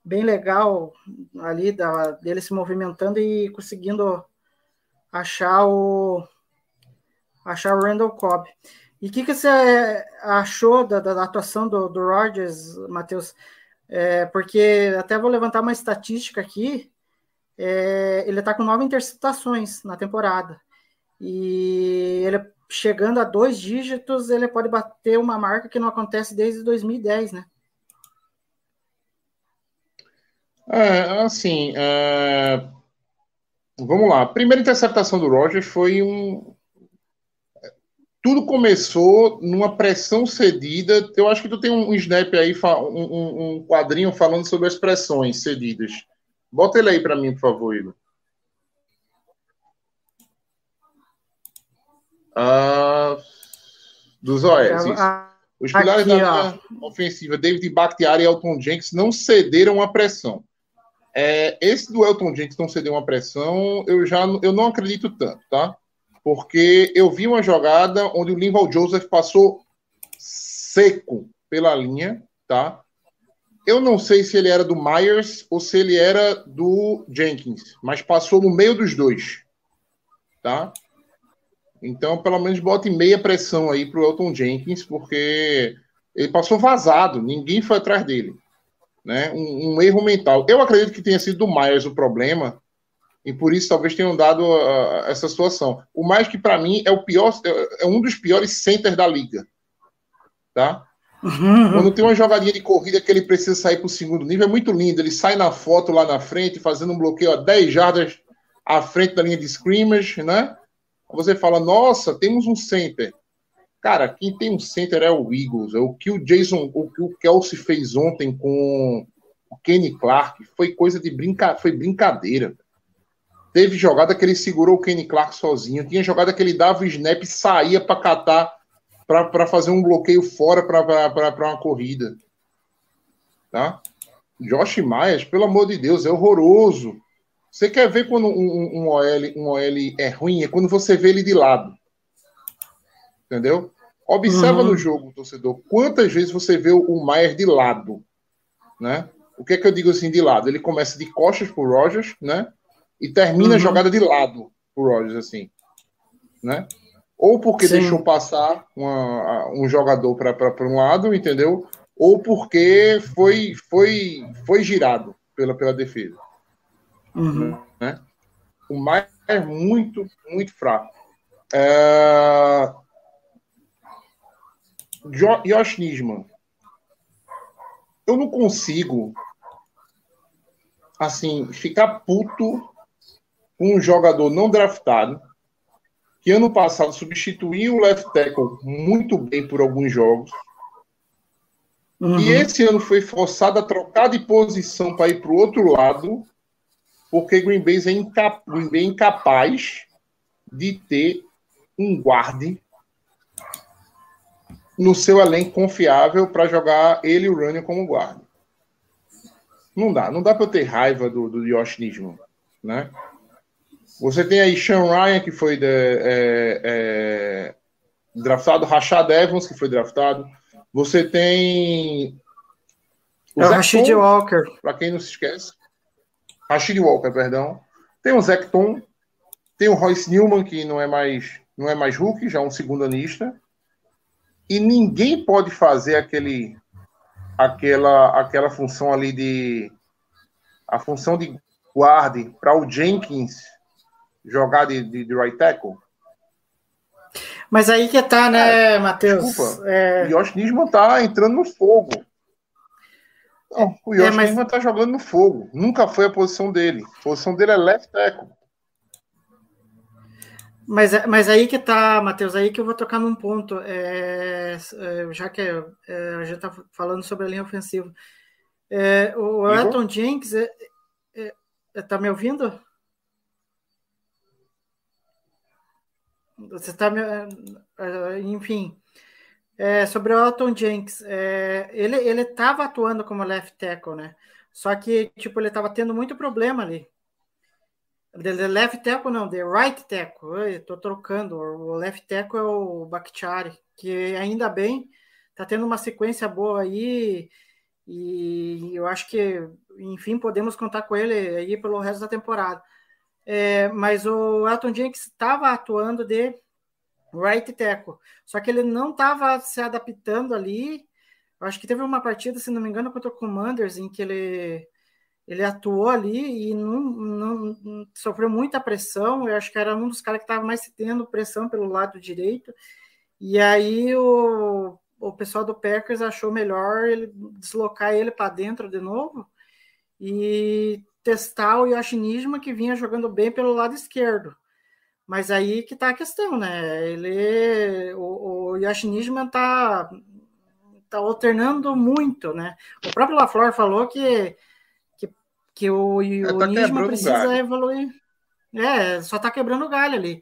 bem legal ali da, dele se movimentando e conseguindo achar o achar o Randall Cobb. E o que, que você achou da, da atuação do, do Rodgers, Matheus? É, porque até vou levantar uma estatística aqui. É, ele está com nove interceptações na temporada. E ele chegando a dois dígitos, ele pode bater uma marca que não acontece desde 2010, né? É, assim, é... vamos lá. A primeira interceptação do Rogers foi um, tudo começou numa pressão cedida. Eu acho que tu tem um snap aí, um, um quadrinho falando sobre as pressões cedidas. Bota ele aí para mim, por favor, Igor. Ah, dos OS. Os pilares Aqui, da ofensiva, David Bakhtiari e Elton Jenks, não cederam a pressão. É, esse do Elton Jenks não ceder uma pressão, eu já eu não acredito tanto, tá? porque eu vi uma jogada onde o Linval Joseph passou seco pela linha, tá? Eu não sei se ele era do Myers ou se ele era do Jenkins, mas passou no meio dos dois, tá? Então, pelo menos bote meia pressão aí pro Elton Jenkins, porque ele passou vazado, ninguém foi atrás dele, né? Um, um erro mental. Eu acredito que tenha sido do Myers o problema, e por isso talvez tenham dado uh, essa situação. O mais que para mim é o pior, é, é um dos piores centers da liga, tá? Uhum. Quando tem uma jogadinha de corrida que ele precisa sair para o segundo nível, é muito lindo. Ele sai na foto lá na frente, fazendo um bloqueio a 10 jardas à frente da linha de scrimmage, né? Você fala, nossa, temos um center. Cara, quem tem um center é o Eagles. É o que o Jason, o que o Kelsey fez ontem com o Kenny Clark foi coisa de brinca... foi brincadeira. Teve jogada que ele segurou o Kenny Clark sozinho. Tinha jogada que ele dava o snap e saía para catar, para fazer um bloqueio fora para uma corrida. Tá? Josh Myers, pelo amor de Deus, é horroroso. Você quer ver quando um, um, um, OL, um OL é ruim? É quando você vê ele de lado. Entendeu? Observa uhum. no jogo, torcedor, quantas vezes você vê o Myers de lado. Né? O que é que eu digo assim de lado? Ele começa de costas pro Rogers, né? e termina uhum. a jogada de lado o Rodgers, assim, né? Ou porque Sim. deixou passar uma, um jogador para um lado, entendeu? Ou porque foi, foi, foi girado pela, pela defesa. Uhum. Né? O mais é muito, muito fraco. É... Josh Nisman. Eu não consigo assim ficar puto um jogador não draftado, que ano passado substituiu o left tackle muito bem por alguns jogos, uhum. e esse ano foi forçado a trocar de posição para ir para o outro lado, porque Green Bay, é incap Green Bay é incapaz de ter um guarde no seu elenco confiável para jogar ele e o Running como guarda. Não dá, não dá para eu ter raiva do, do Josh Nisman, né? Você tem aí Sean Ryan, que foi de, é, é, draftado, Rashad Evans, que foi draftado. Você tem. O é o Rashid Walker. Para quem não se esquece. Rashid Walker, perdão. Tem o Zecton. Tem o Royce Newman, que não é mais, não é mais rookie, já é um segundo anista. E ninguém pode fazer aquele, aquela, aquela função ali de. A função de guarde para o Jenkins jogar de, de, de right tackle? Mas aí que tá, né, é, Matheus? Desculpa. É... Josh Nisman tá entrando no fogo. Não, o Yoshi É, mas- tá jogando no fogo. Nunca foi a posição dele. A posição dele é left tackle. Mas, mas aí que tá, Matheus, aí que eu vou tocar num ponto. é, é, já que é, a gente tá falando sobre a linha ofensiva. É, o Igor? Elton Jenks, é, é, é, tá me ouvindo? Você tá me. é, é, enfim. É, sobre o Elton Jenks, é, ele, ele estava atuando como left tackle, né? Só que, tipo, ele estava tendo muito problema ali. De left tackle não, de right tackle. Tô trocando. O left tackle é o Bakhtiari, que ainda bem tá tendo uma sequência boa aí e eu acho que, enfim, podemos contar com ele aí pelo resto da temporada. É, mas o Elton Jenks estava atuando de right tackle, só que ele não estava se adaptando ali. Eu acho que teve uma partida, se não me engano, contra o Commanders, em que ele ele atuou ali e não, não- sofreu muita pressão. Eu acho que era um dos caras que estava mais tendo pressão pelo lado direito. E aí o, o pessoal do Packers achou melhor ele deslocar ele para dentro de novo e testar o Yoshi Nijima, que vinha jogando bem pelo lado esquerdo. Mas aí que tá a questão, né? Ele, o, o Yoshi Nijima tá, tá alternando muito, né? O próprio LaFleur falou que, que, o, o tá Nijima quebrando precisa evoluir. É, só tá quebrando o galho ali.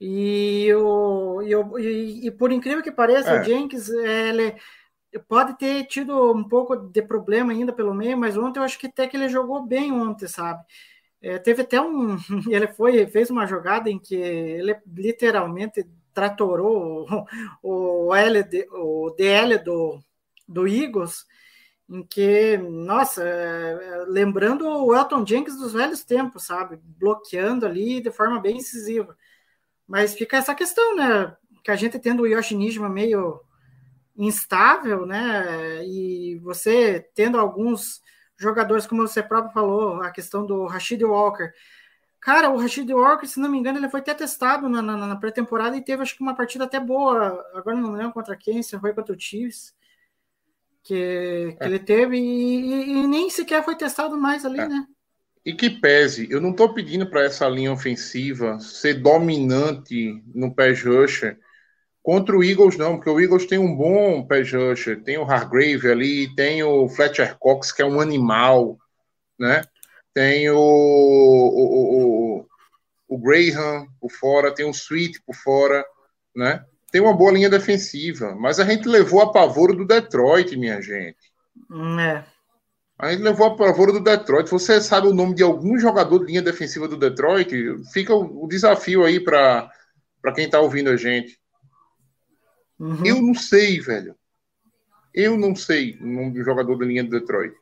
E, o, e, o- e- e por incrível que pareça, É. o Jenkins, ele pode ter tido um pouco de problema ainda pelo meio, mas ontem eu acho que até que ele jogou bem ontem, sabe? É, teve até um. [laughs] Ele foi, fez uma jogada em que ele literalmente tratorou o, o, L, o DL do, do Eagles, em que, nossa, é, lembrando o Elton Jenkins dos velhos tempos, sabe? Bloqueando ali de forma bem incisiva. Mas fica essa questão, né? Que a gente tendo o Yoshi Nijima meio instável, né? E você tendo alguns jogadores, como você próprio falou, a questão do Rashid Walker. Cara, o Rashid Walker, se não me engano, ele foi até testado na, na, na pré-temporada e teve, acho que, uma partida até boa. Agora não lembro contra quem, se foi contra o Chiefs. Que, que É. ele teve e, e- nem sequer foi testado mais ali, É. né? E que pese, eu não estou pedindo para essa linha ofensiva ser dominante no pass rusher contra o Eagles, não, porque o Eagles tem um bom pass rusher, tem o Hargrave ali, tem o Fletcher Cox, que é um animal, né? Tem o, o, o, o, o Graham por fora, tem o Sweet por fora, né? Tem uma boa linha defensiva, mas a gente levou a pavoro do Detroit, minha gente. Hum, É. A gente levou a pavoro do Detroit. Você sabe o nome de algum jogador de linha defensiva do Detroit? Fica o, o desafio aí para quem está ouvindo a gente. Uhum. Eu não sei, velho. Eu não sei o nome do jogador da linha do Detroit.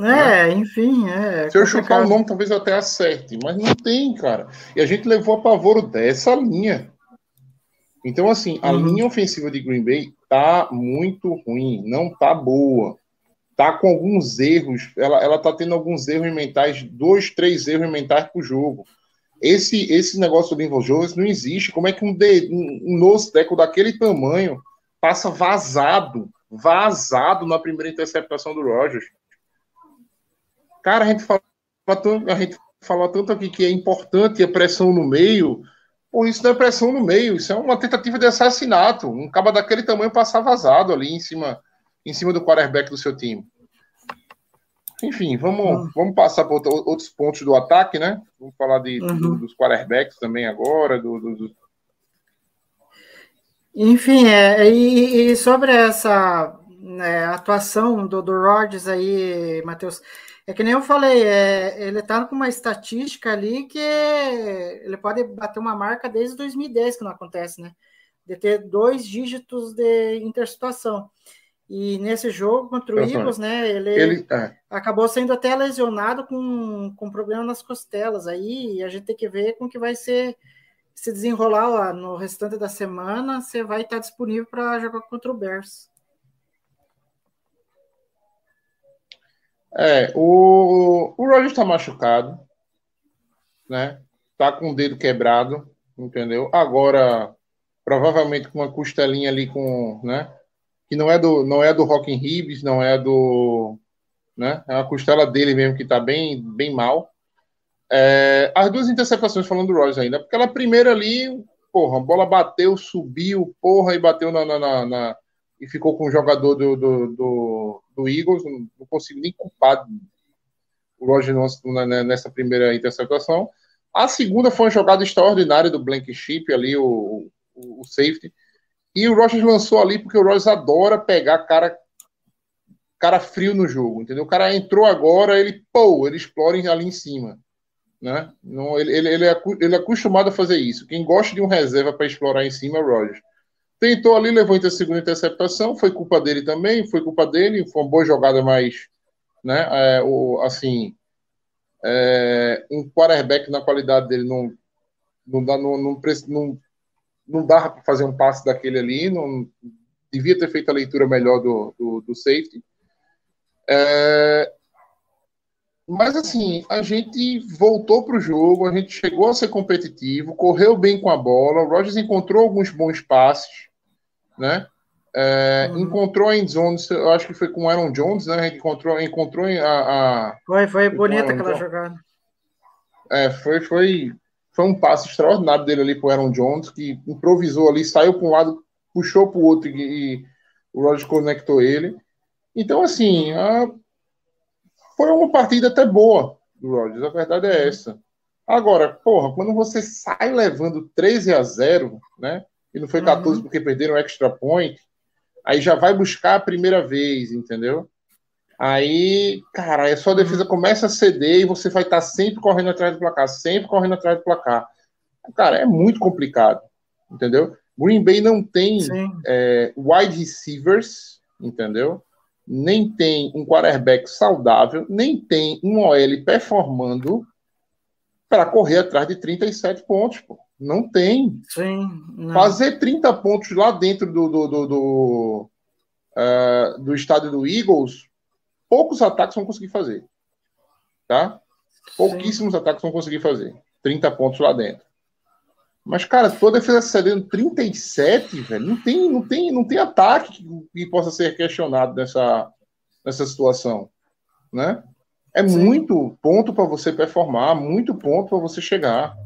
É, enfim, é. Se eu chutar o nome, talvez eu até acerte, mas não tem, cara. E a gente levou a pavoro dessa linha. Então, assim, a Uhum. linha ofensiva de Green Bay tá muito ruim, não tá boa. Tá com alguns erros, ela, ela tá tendo alguns erros mentais, dois, três erros mentais por jogo. Esse, esse negócio do Linval Jones não existe. Como é que um, de, um, daquele tamanho passa vazado, vazado na primeira interceptação do Rogers? Cara, a gente fala tanto, a gente fala tanto aqui que é importante a pressão no meio. Pô, isso não é pressão no meio, isso é uma tentativa de assassinato. Um caba daquele tamanho passar vazado ali em cima, em cima do quarterback do seu time. Enfim, vamos, vamos passar para outros pontos do ataque, né? Vamos falar de, Uhum. do- dos quarterbacks também agora. Do, do- do- Enfim, é, e, e sobre essa né, atuação do, do Rodgers aí, Matheus, é que nem eu falei, é, ele tá com uma estatística ali que ele pode bater uma marca desde 2010 que não acontece, né? De ter dois dígitos de interceptação. E nesse jogo contra o. Eagles, né? Ele, Ele, é, acabou sendo até lesionado com, com problema nas costelas aí, a gente tem que ver como que vai ser se desenrolar lá no restante da semana, você vai estar disponível para jogar contra o Bears. É, o, o Rogers está machucado, né? Tá com o dedo quebrado, entendeu? Agora, provavelmente com uma costelinha ali com, né? que não é do, não é do Rockin' Ribs, não é do. Né? É uma costela dele mesmo que tá bem, bem mal. É, as duas interceptações falando do Rogers ainda, porque ela primeira ali, porra, a bola bateu, subiu, porra, e bateu na, na, na, na e ficou com o jogador do, do, do, do Eagles, não, consigo nem culpar o Roger nessa primeira interceptação. A segunda foi uma jogada extraordinária do Blankenship ali, o, o, o, safety. E o Rogers lançou ali porque o Rogers adora pegar cara cara frio no jogo, entendeu? O cara entrou agora, ele, pô, ele explora ali em cima. Né? Não, ele, ele, ele, é, ele é acostumado a fazer isso. Quem gosta de um reserva para explorar em cima é o Rogers. Tentou ali, levou a segunda interceptação, foi culpa dele também, foi culpa dele, foi uma boa jogada, mas, né, é, o, assim, é, um quarterback na qualidade dele não, não dá, não, não, não, não para fazer um passe daquele ali, não devia ter feito a leitura melhor do, do, do safety. É, mas assim, a gente voltou para o jogo, a gente chegou a ser competitivo, correu bem com a bola, o Rogers encontrou alguns bons passes, né? É, uhum. Encontrou a endzone, eu acho que foi com o Aaron Jones, né? Encontrou, encontrou a, a Foi, foi bonita aquela Jones. jogada. É, foi, foi, foi um passe extraordinário dele ali pro Aaron Jones, que improvisou ali, saiu para um lado, puxou para o outro e, e o Rogers conectou ele. Então, assim, a, foi uma partida até boa do Rodgers, a verdade é essa. Agora, porra, quando você sai levando 13 a 0, né? E não foi 14 uhum. porque perderam o extra point, aí já vai buscar a primeira vez, entendeu? Aí, cara, a sua defesa uhum. começa a ceder e você vai estar sempre correndo atrás do placar, sempre correndo atrás do placar. Cara, é muito complicado, entendeu? Green Bay não tem é, wide receivers, entendeu? nem tem um quarterback saudável, nem tem um OL performando para correr atrás de 37 pontos, pô. Não tem. Sim, não. Fazer 30 pontos lá dentro do, do, do, do, uh, do estádio do Eagles, poucos ataques vão conseguir fazer. Tá? Pouquíssimos Sim. ataques vão conseguir fazer. 30 pontos lá dentro. Mas, cara, toda defesa cedendo 37, velho, não tem, não tem, não tem ataque que, que possa ser questionado nessa, nessa situação, né? É Sim. muito ponto para você performar, muito ponto para você chegar,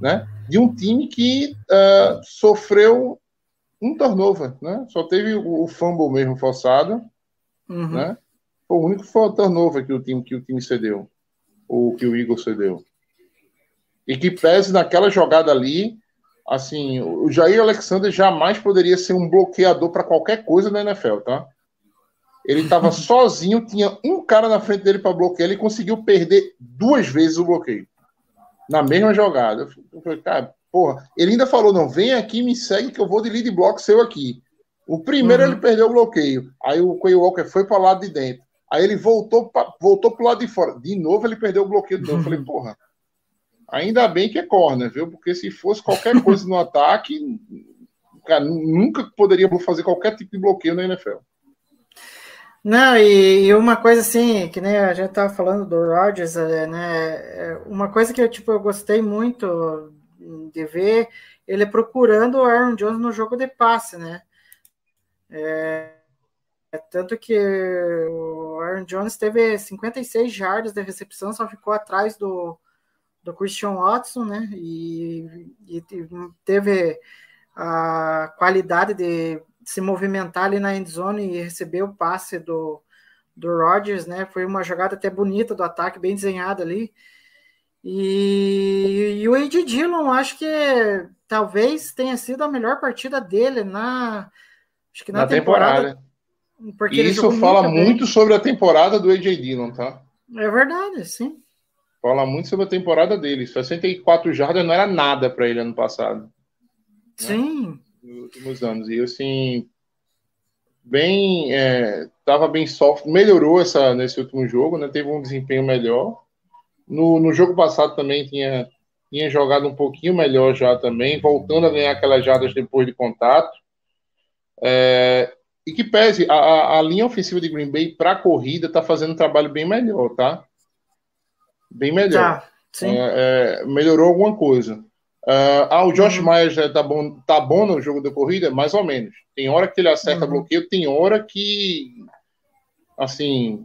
né? De um time que uh, sofreu um turnover, né? Só teve o, o fumble mesmo forçado, uhum. né? Foi o único turnover que o time que o time cedeu, ou que o Eagle cedeu. E que pese naquela jogada ali, assim, o Jair Alexander jamais poderia ser um bloqueador para qualquer coisa na NFL, tá? Ele estava [laughs] sozinho, tinha um cara na frente dele para bloquear, ele conseguiu perder duas vezes o bloqueio. Na mesma jogada. Eu falei, cara, porra, ele ainda falou: não, vem aqui, me segue que eu vou de lead block seu aqui. O primeiro uhum. ele perdeu o bloqueio. Aí o Quay Walker foi para o lado de dentro. Aí ele voltou para voltou pro lado de fora. De novo ele perdeu o bloqueio de novo. Eu falei, porra, Ainda bem que é corner, viu? Porque se fosse qualquer coisa no ataque, [laughs] cara, nunca poderia fazer qualquer tipo de bloqueio na NFL. Não, e, e, uma coisa assim, que nem a gente tava falando do Rodgers, é, né? É, uma coisa que eu, tipo, eu gostei muito de ver ele procurando o Aaron Jones no jogo de passe, né? É, é tanto que o Aaron Jones teve 56 jardas de recepção, só ficou atrás do, do Christian Watson, né? E, e, teve a qualidade de se movimentar ali na endzone e receber o passe do, do Rodgers, né? Foi uma jogada até bonita do ataque, bem desenhada ali. E, e o Ed Dillon, acho que talvez tenha sido a melhor partida dele na, acho que na, na temporada. temporada. Porque isso fala muito sobre a temporada do AJ Dillon, tá? É verdade, sim. Fala muito sobre a temporada dele. 64 jardas não era nada para ele ano passado. Sim. Né? Nos últimos anos. E assim, bem. É, tava bem soft. Melhorou essa, nesse último jogo, né? Teve um desempenho melhor. No, no jogo passado também tinha, tinha jogado um pouquinho melhor já também, voltando a ganhar aquelas jardas depois de contato. É, e que pese, a, a, linha ofensiva de Green Bay para a corrida está fazendo um trabalho bem melhor, tá? bem melhor. Tá, é, é, melhorou alguma coisa. Uh, ah, o Josh Uhum. Myers é, tá, bom, tá bom no jogo da corrida? Mais ou menos. Tem hora que ele acerta Uhum. bloqueio, tem hora que, assim,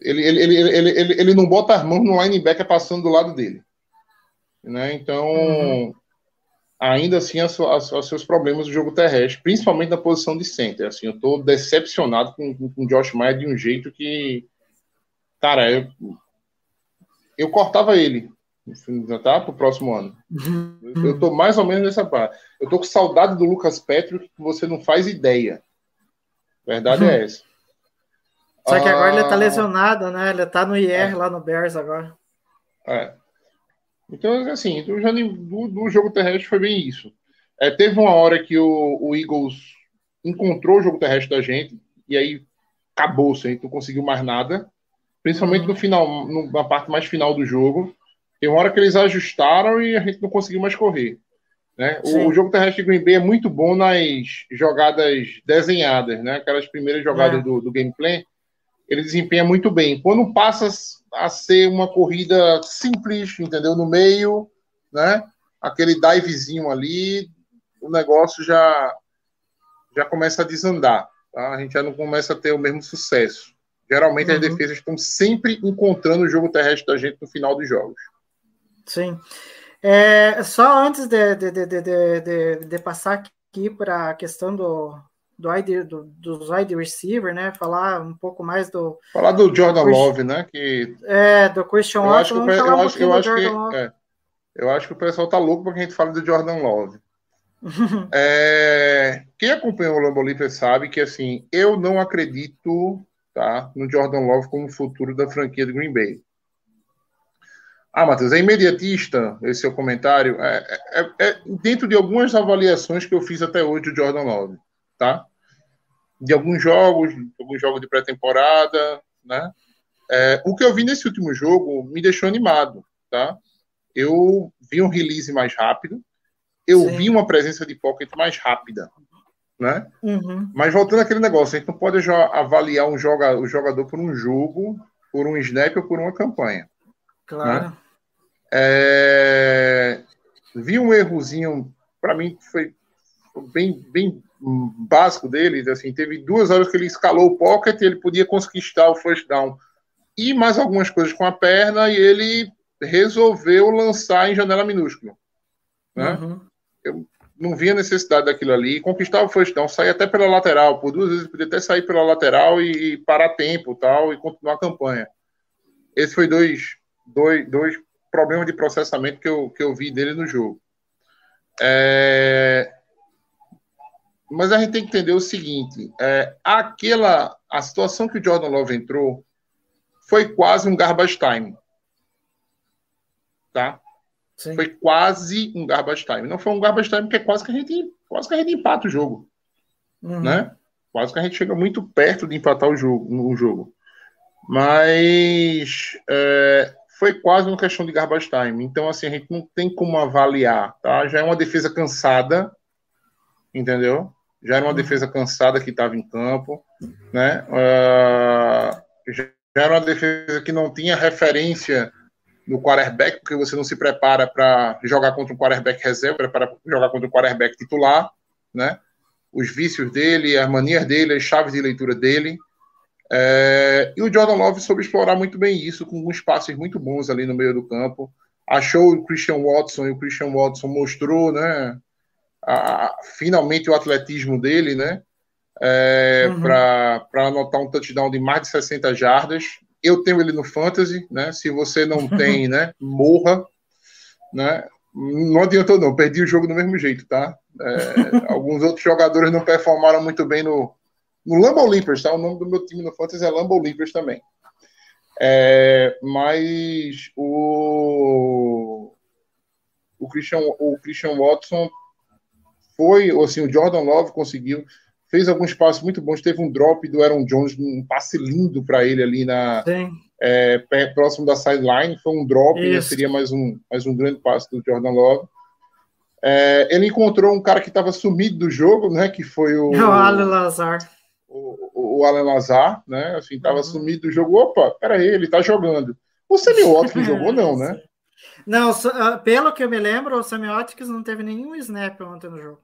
ele, ele, ele, ele, ele, ele não bota as mãos no linebacker passando do lado dele. Né? Então, Uhum. ainda assim, os seus problemas do jogo terrestre, principalmente na posição de center. Assim, eu tô decepcionado com, com, com o Josh Myers de um jeito que, cara, eu, eu cortava ele tá? Pro próximo ano. Uhum. Eu tô mais ou menos nessa parte. Eu tô com saudade do Lucas Petro que você não faz ideia. Verdade Uhum. é essa. Só que agora ele tá Ah, lesionado, né? Ele tá no IR lá no Bears agora. É. Então, assim, do, do, do jogo terrestre foi bem isso. É, teve uma hora que o, o Eagles encontrou o jogo terrestre da gente, e aí acabou, a gente não conseguiu mais nada. Principalmente no final, no- na parte mais final do jogo. Tem uma hora que eles ajustaram e a gente não conseguiu mais correr. Né? O, o jogo terrestre de Green Bay é muito bom nas jogadas desenhadas, né? aquelas primeiras jogadas É. do, do gameplay. Ele desempenha muito bem. Quando passa a ser uma corrida simples, entendeu? No meio, né? Aquele divezinho ali, o negócio já já começa a desandar. Tá? A gente já não começa a ter o mesmo sucesso. Geralmente as Uhum. defesas estão sempre encontrando o jogo terrestre da gente no final dos jogos. Sim. É, só antes de, de, de, de, de, passar aqui para a questão do, do, do, dos wide receiver, né? Falar um pouco mais do, Falar do Jordan Pois- Love, né? Que é, do Christian eu acho Watson. que, o Vamos pe- falar eu um acho, eu do acho que Jordan Love. é, eu acho que o pessoal tá louco para que a gente fale do Jordan Love. [laughs] É, quem acompanhou o Lambo Leaper sabe que assim, eu não acredito tá, no Jordan Love como futuro da franquia do Green Bay. Ah, Matheus, é imediatista esse seu comentário? É, é- é dentro de algumas avaliações que eu fiz até hoje do Jordan Love, tá? De alguns jogos, de alguns jogos de pré-temporada, né? É, o que eu vi nesse último jogo me deixou animado, tá? Eu vi um release mais rápido, eu Sim. vi uma presença de pocket mais rápida, né? Uhum, Mas voltando àquele negócio, a gente não pode avaliar um joga, o jogador por um jogo, por um snap ou por uma campanha. Claro. É, Vi um errozinho, para mim foi bem, bem básico dele. Assim, teve duas horas que ele escalou o pocket e ele podia conquistar o first down e mais algumas coisas com a perna e ele resolveu lançar em janela minúscula. Né? Uhum, não via necessidade daquilo ali, conquistar o first down, sair até pela lateral, por duas vezes podia até sair pela lateral e, e parar tempo tal, e continuar a campanha. Esse foi dois, dois, dois problemas de processamento que eu, que eu vi dele no jogo. É, Mas a gente tem que entender o seguinte: é, aquela a situação que o Jordan Love entrou foi quase um garbage time. Tá? sim. Foi quase um garbage time. Não foi um garbage time porque é quase que a gente, quase que a gente empata o jogo, Uhum, né? Quase que a gente chega muito perto de empatar o jogo, o jogo. Mas é, foi quase uma questão de garbage time. Então assim a gente não tem como avaliar, tá? Já é uma defesa cansada, entendeu? Já era uma Uhum. defesa cansada que estava em campo, né? Ah, já já era uma defesa que não tinha referência no quarterback, porque você não se prepara para jogar contra um quarterback reserva, prepara para jogar contra um quarterback titular, né? Os vícios dele, as manias dele, as chaves de leitura dele. É, e o Jordan Love soube explorar muito bem isso, com alguns passes muito bons ali no meio do campo. Achou o Christian Watson e o Christian Watson mostrou, né? a- finalmente o atletismo dele, né? É, Uhum. para anotar um touchdown de mais de 60 jardas. Eu tenho ele no Fantasy, né? Se você não [laughs] tem, né? Morra, né? Não adiantou não, perdi o jogo do mesmo jeito, tá? É, [laughs] alguns outros jogadores não performaram muito bem no, no Lambeau Leapers, tá? O nome do meu time no Fantasy é Lambeau Leapers também. É, mas o o Christian, o Christian Watson foi, assim, o Jordan Love conseguiu, fez alguns passos muito bons, teve um drop do Aaron Jones, um passe lindo para ele ali na é, próximo da sideline, foi um drop, né, seria mais um, mais um grande passe do Jordan Love. É, ele encontrou um cara que estava sumido do jogo, né, que foi o, [laughs] O Ale Lazar. O, o Alan Lazar, né, assim, estava Uhum. sumido do jogo. Opa, peraí, ele tá jogando. O Watkins jogou não, né? [laughs] Não, ah, pelo que eu me lembro, o Semiotics não teve nenhum snap ontem no jogo.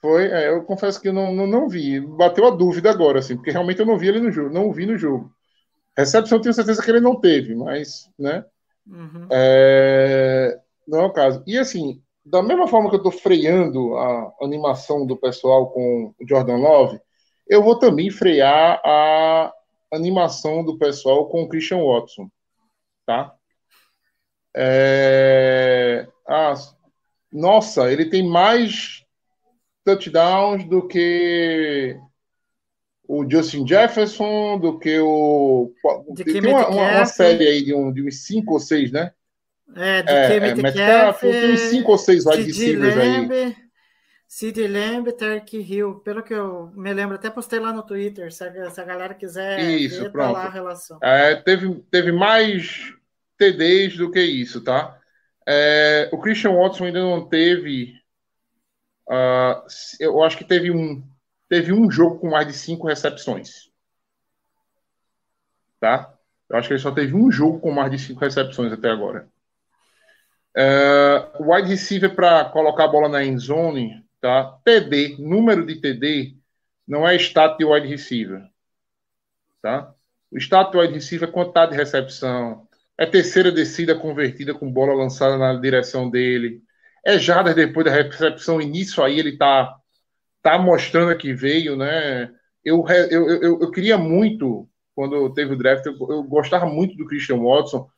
Foi, é, eu confesso que eu não, não, não vi. Bateu a dúvida agora, assim, porque realmente eu não vi ele no jogo, não vi no jogo. Recepção, tenho certeza que ele não teve, mas, né? Uhum. É, não é o caso. E assim, da mesma forma que eu estou freando a animação do pessoal com o Jordan Love, eu vou também frear a animação do pessoal com o Christian Watson, tá? É, ah, nossa, ele tem mais touchdowns do que o Justin Jefferson, do que o. De tem que uma, uma- uma série aí de, um, de uns cinco ou seis, né? É, de É, que é, Metcalf, tem uns cinco ou seis wide receivers aí. Sid Lamb, Tarek Hill. Pelo que eu me lembro, até postei lá no Twitter. Se a, se a galera quiser Isso, ver, tá pronto. lá a relação. É, teve, teve mais TDs do que isso, tá? É, o Christian Watson ainda não teve. ah, eu acho que teve um, teve um jogo com mais de cinco recepções. Tá? Eu acho que ele só teve um jogo com mais de cinco recepções até agora. O wide receiver para colocar a bola na end zone, tá? TD, número de TD, não é status de wide receiver. Tá? O status do wide receiver é quantidade de recepção, é terceira descida convertida com bola lançada na direção dele, é jardas depois da recepção, nisso aí ele tá, tá mostrando que veio, né? Eu, eu, eu, eu queria muito, quando teve o draft, eu, eu gostava muito do Christian Watson,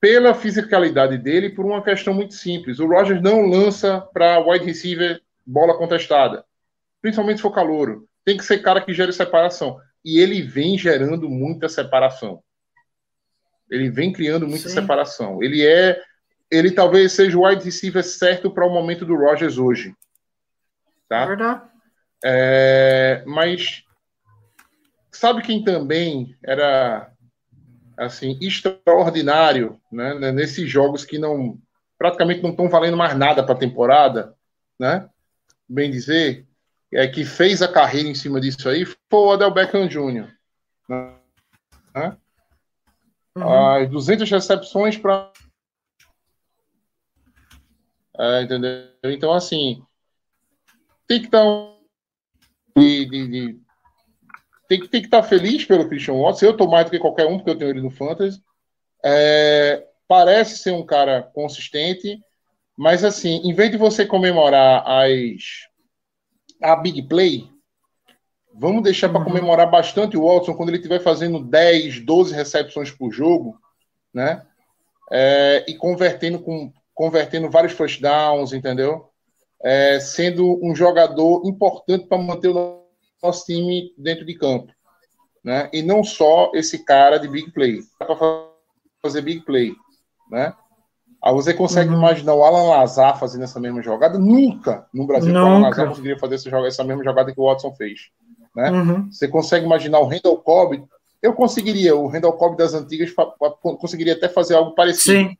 pela fisicalidade dele, por uma questão muito simples. O Rogers não lança para wide receiver bola contestada, principalmente se for calouro. Tem que ser cara que gere separação. E ele vem gerando muita separação. Ele vem criando muita Sim. separação. Ele é. Ele talvez seja o wide receiver certo para o momento do Rogers hoje. Tá? Verdade? É, mas sabe quem também era assim extraordinário, né, né, nesses jogos que não praticamente não estão valendo mais nada para a temporada, né? Bem dizer, é que fez a carreira em cima disso aí foi o Odell Beckham Jr. Né? Uhum. As 200 recepções para é, entendeu? Então assim, tem que estar de, de- de- tem que tem que estar feliz pelo Christian Watson. Eu estou mais do que qualquer um porque eu tenho ele no fantasy. É, parece ser um cara consistente, mas assim, em vez de você comemorar as a big play, vamos deixar para Uhum. comemorar bastante o Watson quando ele estiver fazendo 10, 12 recepções por jogo, né? É, e convertendo com convertendo vários first downs, entendeu? É, sendo um jogador importante para manter o nosso time dentro de campo, né? E não só esse cara de big play, para fazer big play, né? Aí você consegue Uhum. imaginar o Alan Lazar fazendo essa mesma jogada? Nunca no Brasil o Alan Nunca. Lazar conseguiria fazer essa, essa mesma jogada que o Watson fez. né? Uhum. Você consegue imaginar o Randall Cobb? Eu conseguiria, o Randall Cobb das antigas conseguiria até fazer algo parecido, Sim.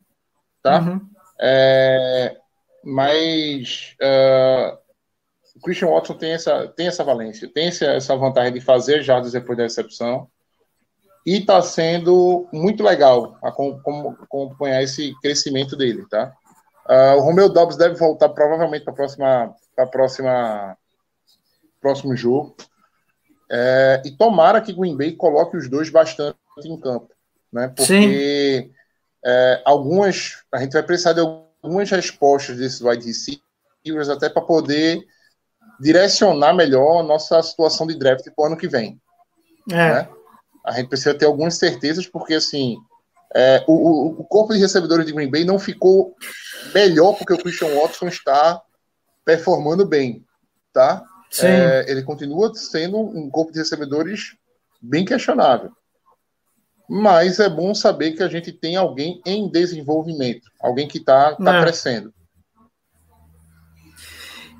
tá? Uhum. É, mas é, o Christian Watson tem essa, tem essa valência, tem essa, essa vantagem de fazer jardas depois da recepção e está sendo muito legal acom- com- acompanhar esse crescimento dele, tá? Ah, o Romeu Dobbs deve voltar provavelmente para a próxima, para próxima próximo jogo. É, e tomara que Green Bay coloque os dois bastante em campo, né? Porque é, algumas a gente vai precisar de algumas respostas desses wide receivers até para poder direcionar melhor a nossa situação de draft para o ano que vem. É. Né? A gente precisa ter algumas certezas, porque assim é, o, o- corpo de recebedores de Green Bay não ficou melhor porque o Christian Watson está performando bem, tá? Sim. É, ele continua sendo um corpo de recebedores bem questionável. Mas é bom saber que a gente tem alguém em desenvolvimento, alguém que está tá É. crescendo.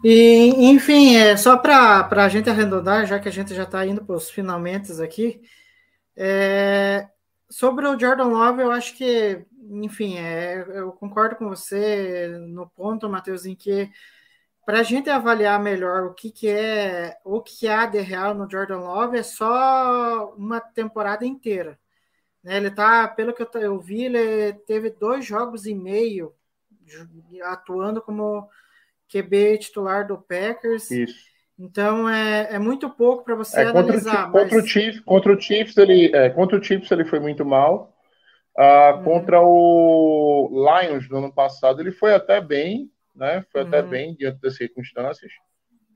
E, enfim, é, só para a gente arredondar, já que a gente já está indo para os finalmente aqui, é, sobre o Jordan Love, eu acho que, enfim, é, eu concordo com você no ponto, Matheus, em que para a gente avaliar melhor o que, que é o que há de real no Jordan Love é só uma temporada inteira. Né? Ele tá, pelo que eu, eu vi, ele teve dois jogos e meio atuando como QB titular do Packers. Isso. Então é, é muito pouco para você É, contra, o, analisar. Chi- contra, o mas- Chiefs, contra o Chiefs ele é, contra o Chiefs ele foi muito mal. Ah, Uhum. Contra o Lions no ano passado ele foi até bem, né? Foi até Uhum. bem diante das circunstâncias.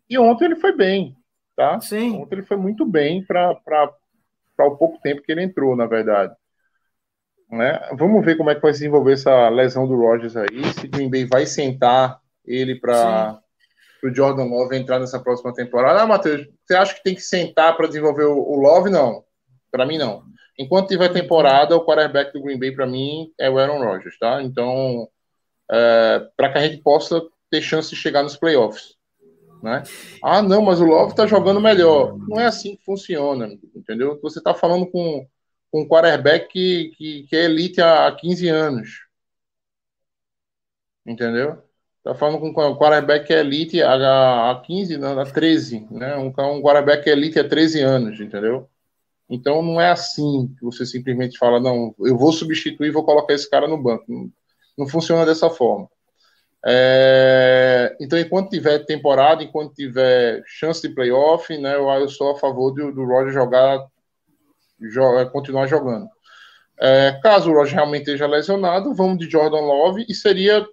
E ontem ele foi bem, tá? Sim. Ontem ele foi muito bem para o pouco tempo que ele entrou, na verdade. Né? Vamos ver como é que vai se desenvolver essa lesão do Rogers aí. Se Green Bay vai sentar ele para o Jordan Love entrar nessa próxima temporada. Ah, Matheus, você acha que tem que sentar para desenvolver o, Love? Não. Para mim, não. Enquanto tiver temporada, o quarterback do Green Bay, para mim, é o Aaron Rodgers, tá? Então, para que a gente possa ter chance de chegar nos playoffs. Né? Ah, não, mas o Love tá jogando melhor. Não é assim que funciona, entendeu? Você tá falando com, com um quarterback que, que, que é elite há 15 anos. Entendeu? Tá falando com um quarterback elite há, há 15, não, há 13, né? Um, um quarterback elite há 13 anos, entendeu? Então não é assim que você simplesmente fala, não, eu vou substituir vou colocar esse cara no banco. Não, não funciona dessa forma. É, então, enquanto tiver temporada, enquanto tiver chance de playoff, né, eu, eu sou a favor do, do Roger jogar, jo- continuar jogando. É, caso o Roger realmente esteja lesionado, vamos de Jordan Love e seria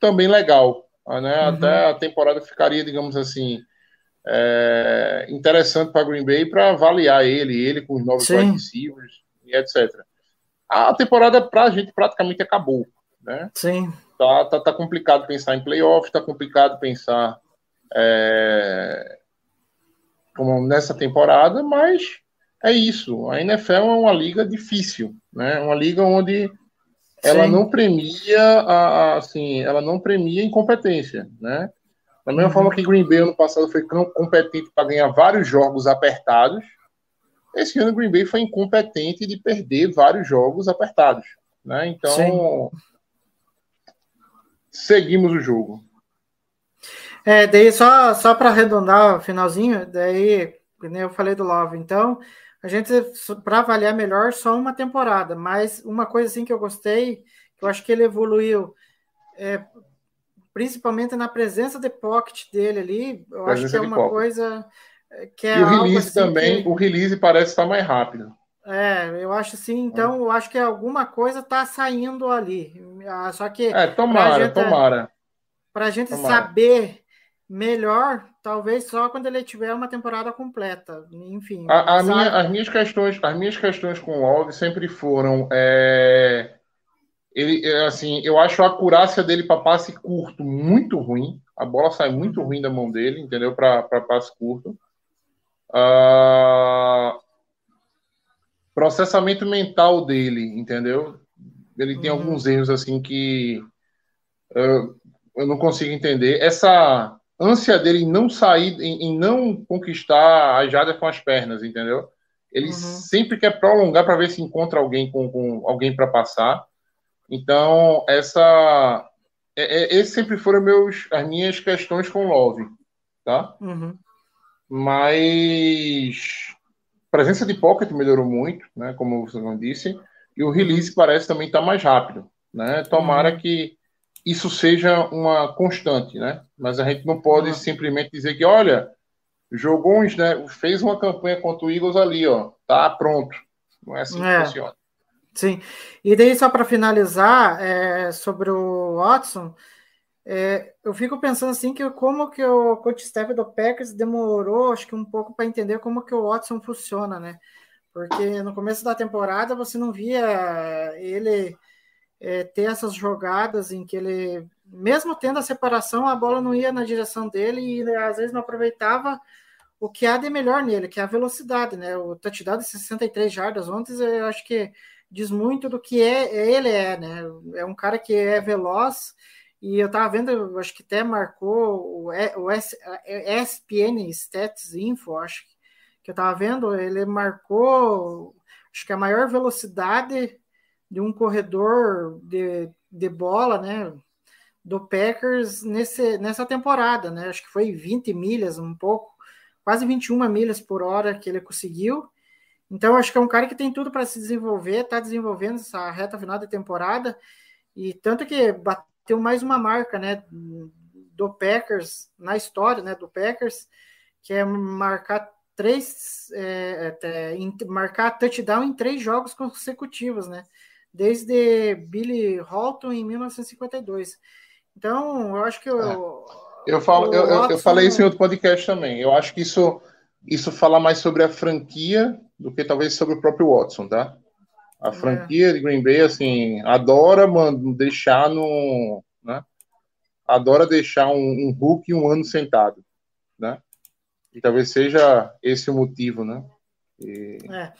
também legal. Né? Uhum. Até a temporada ficaria, digamos assim, é, interessante para Green Bay para avaliar ele, ele com os novos receivers e etc. A temporada para a gente praticamente acabou. Né? Sim, tá, tá, tá complicado pensar em playoff, tá complicado pensar é, como nessa temporada, mas é isso. A NFL é uma liga difícil, né? Uma liga onde ela Sim. não premia a, a- assim, ela não premia incompetência, né? Da mesma Uhum. forma que Green Bay ano passado foi com- competente para ganhar vários jogos apertados, esse ano Green Bay foi incompetente de perder vários jogos apertados, né? Então Sim. seguimos o jogo. É, daí só, só para arredondar o finalzinho, daí, eu falei do Love, então, a gente, para avaliar melhor, só uma temporada, mas uma coisa assim que eu gostei, que eu acho que ele evoluiu, é, principalmente na presença de pocket dele ali, eu acho que é uma pocket. coisa é, que é e o release assim também, que- o release parece estar mais rápido. é, eu acho assim, então, eu acho que alguma coisa está saindo ali, só que É, tomara, gente- tomara. para a gente Tomara. saber melhor, talvez só quando ele tiver uma temporada completa. Enfim. A, a minha- as, minhas questões, as minhas questões com o Love sempre foram. é, ele, é, assim, eu acho a acurácia dele para passe curto muito ruim. A bola sai muito ruim da mão dele, entendeu? Para passe curto. Ah, processamento mental dele, entendeu? Ele tem Uhum. alguns erros assim que eu, eu não consigo entender. Essa ânsia dele em não sair, em, em não conquistar a jada com as pernas, entendeu? Ele Uhum. sempre quer prolongar para ver se encontra alguém com, com alguém para passar. Então, essa é, é, esses sempre foram meus, as minhas questões com Love, tá? Uhum. Mas a presença de pocket melhorou muito, né? Como você não disse, e o release parece também estar mais rápido, né? Tomara Uhum. que isso seja uma constante, né? Mas a gente não pode Uhum. simplesmente dizer que, olha, jogou uns, né? Fez uma campanha contra o Eagles ali, ó, tá pronto. Não é assim É. que funciona. Sim. E daí, só para finalizar, é, sobre o Watson, é, eu fico pensando assim que como que o coach staff do Packers demorou, acho que um pouco para entender como que o Watson funciona, né? Porque no começo da temporada você não via ele é, ter essas jogadas em que ele, mesmo tendo a separação, a bola não ia na direção dele e ele, às vezes não aproveitava o que há de melhor nele, que é a velocidade, né? O touchdown de 63 jardas ontem, eu acho que diz muito do que é, ele é, né? É um cara que é veloz e eu tava vendo, acho que até marcou o, o S- a ESPN Stats Info, acho que- que eu tava vendo, ele marcou, acho que a maior velocidade de um corredor de, de bola, né? Do Packers nesse, nessa temporada, né? Acho que foi 20 milhas, um pouco, quase 21 milhas por hora que ele conseguiu. Então, acho que é um cara que tem tudo para se desenvolver, está desenvolvendo essa reta final da temporada, e tanto que bateu mais uma marca, né, do Packers, na história, né, do Packers, que é marcar três, é, é, marcar touchdown em três jogos consecutivos, né, desde Billy Holton em 1952. Então, eu acho que eu, é. eu falo, eu, Watson... eu falei isso em outro podcast também. Eu acho que isso isso fala mais sobre a franquia do que talvez sobre o próprio Watson, tá? A é. franquia de Green Bay, assim, adora mano, deixar no. Né? Adora deixar um, um Hulk um ano sentado, né? E talvez seja esse o motivo, né? E... É.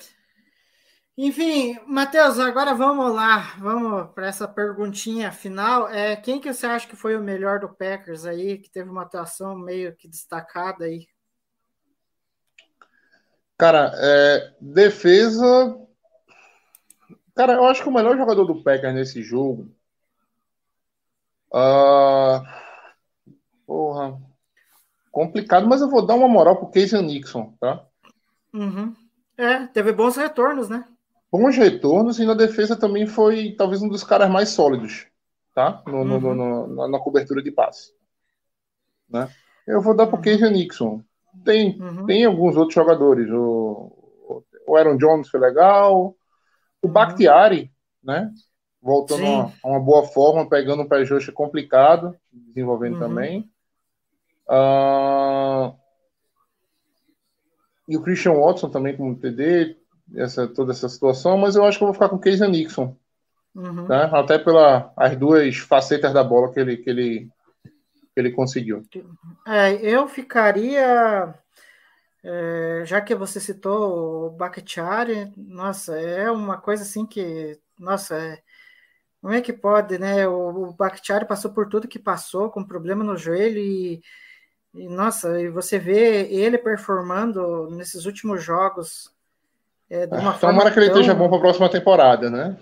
Enfim, Matheus, agora vamos lá, vamos para essa perguntinha final. É, quem que você acha que foi o melhor do Packers aí, que teve uma atuação meio que destacada aí? Cara, é, defesa. Cara, eu acho que o melhor jogador do Packers nesse jogo. Uh, porra. Complicado, mas eu vou dar uma moral pro Casey Nixon, tá? Uhum. É, teve bons retornos, né? Bons retornos e na defesa também foi talvez um dos caras mais sólidos, tá? No, uhum. no, no, na, cobertura de passe. Né? Eu vou dar pro uhum. Casey Nixon. Tem, uhum. tem alguns outros jogadores. O, o Aaron Jones foi legal. O uhum. Bakhtiari, né? Voltando a, a, uma boa forma, pegando um pé justo complicado, desenvolvendo uhum. também. Uh, e o Christian Watson também como TD, essa, toda essa situação, mas eu acho que eu vou ficar com o Casey Nixon. Uhum. Né? Até pelas duas facetas da bola que ele, que ele que ele conseguiu. É, eu ficaria, é, já que você citou o Bakhtiari, nossa, é uma coisa assim que, nossa, é, como é que pode, né? O, o Bakhtiari passou por tudo que passou, com problema no joelho e, e nossa, e você vê ele performando nesses últimos jogos é, de uma ah, Tomara que ele tão, esteja bom para a próxima temporada, né?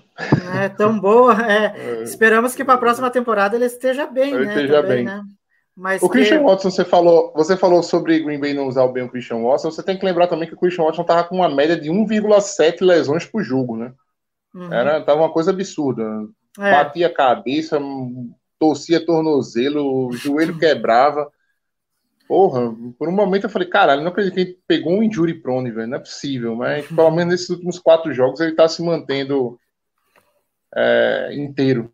É tão boa. É, [laughs] é. Esperamos que para a próxima temporada ele esteja bem, ele né? Esteja também, bem. Né? Mas o Christian que... Watson, você falou, você falou sobre Green Bay não usar bem o Christian Watson. Você tem que lembrar também que o Christian Watson estava com uma média de 1,7 lesões por jogo, né? Uhum. Era tava uma coisa absurda. É. Batia a cabeça, torcia tornozelo, o joelho [laughs] quebrava. Porra, por um momento eu falei, caralho, não acredito que ele pegou um injury prone, velho. Não é possível. Mas pelo menos nesses últimos quatro jogos ele tá se mantendo é, inteiro.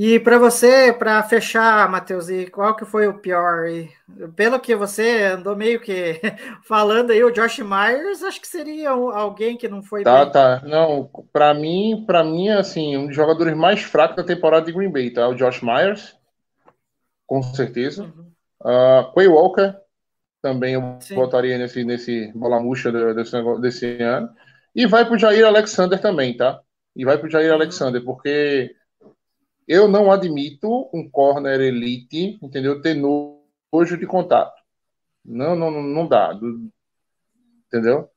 E para você, para fechar, Matheus, e qual que foi o pior? E pelo que você andou meio que [laughs] falando aí, o Josh Myers, acho que seria alguém que não foi Tá, bem. tá. Não, para mim, para mim assim, um dos jogadores mais fracos da temporada de Green Bay, tá? O Josh Myers, com certeza. Uhum. Uh, Quay Walker também eu Sim. botaria nesse nesse bola murcha desse, desse ano. E vai pro Jair Alexander também, tá? E vai pro Jair uhum. Alexander, porque eu não admito um corner elite, entendeu? Ter nojo de contato. Não, não, não dá. Entendeu?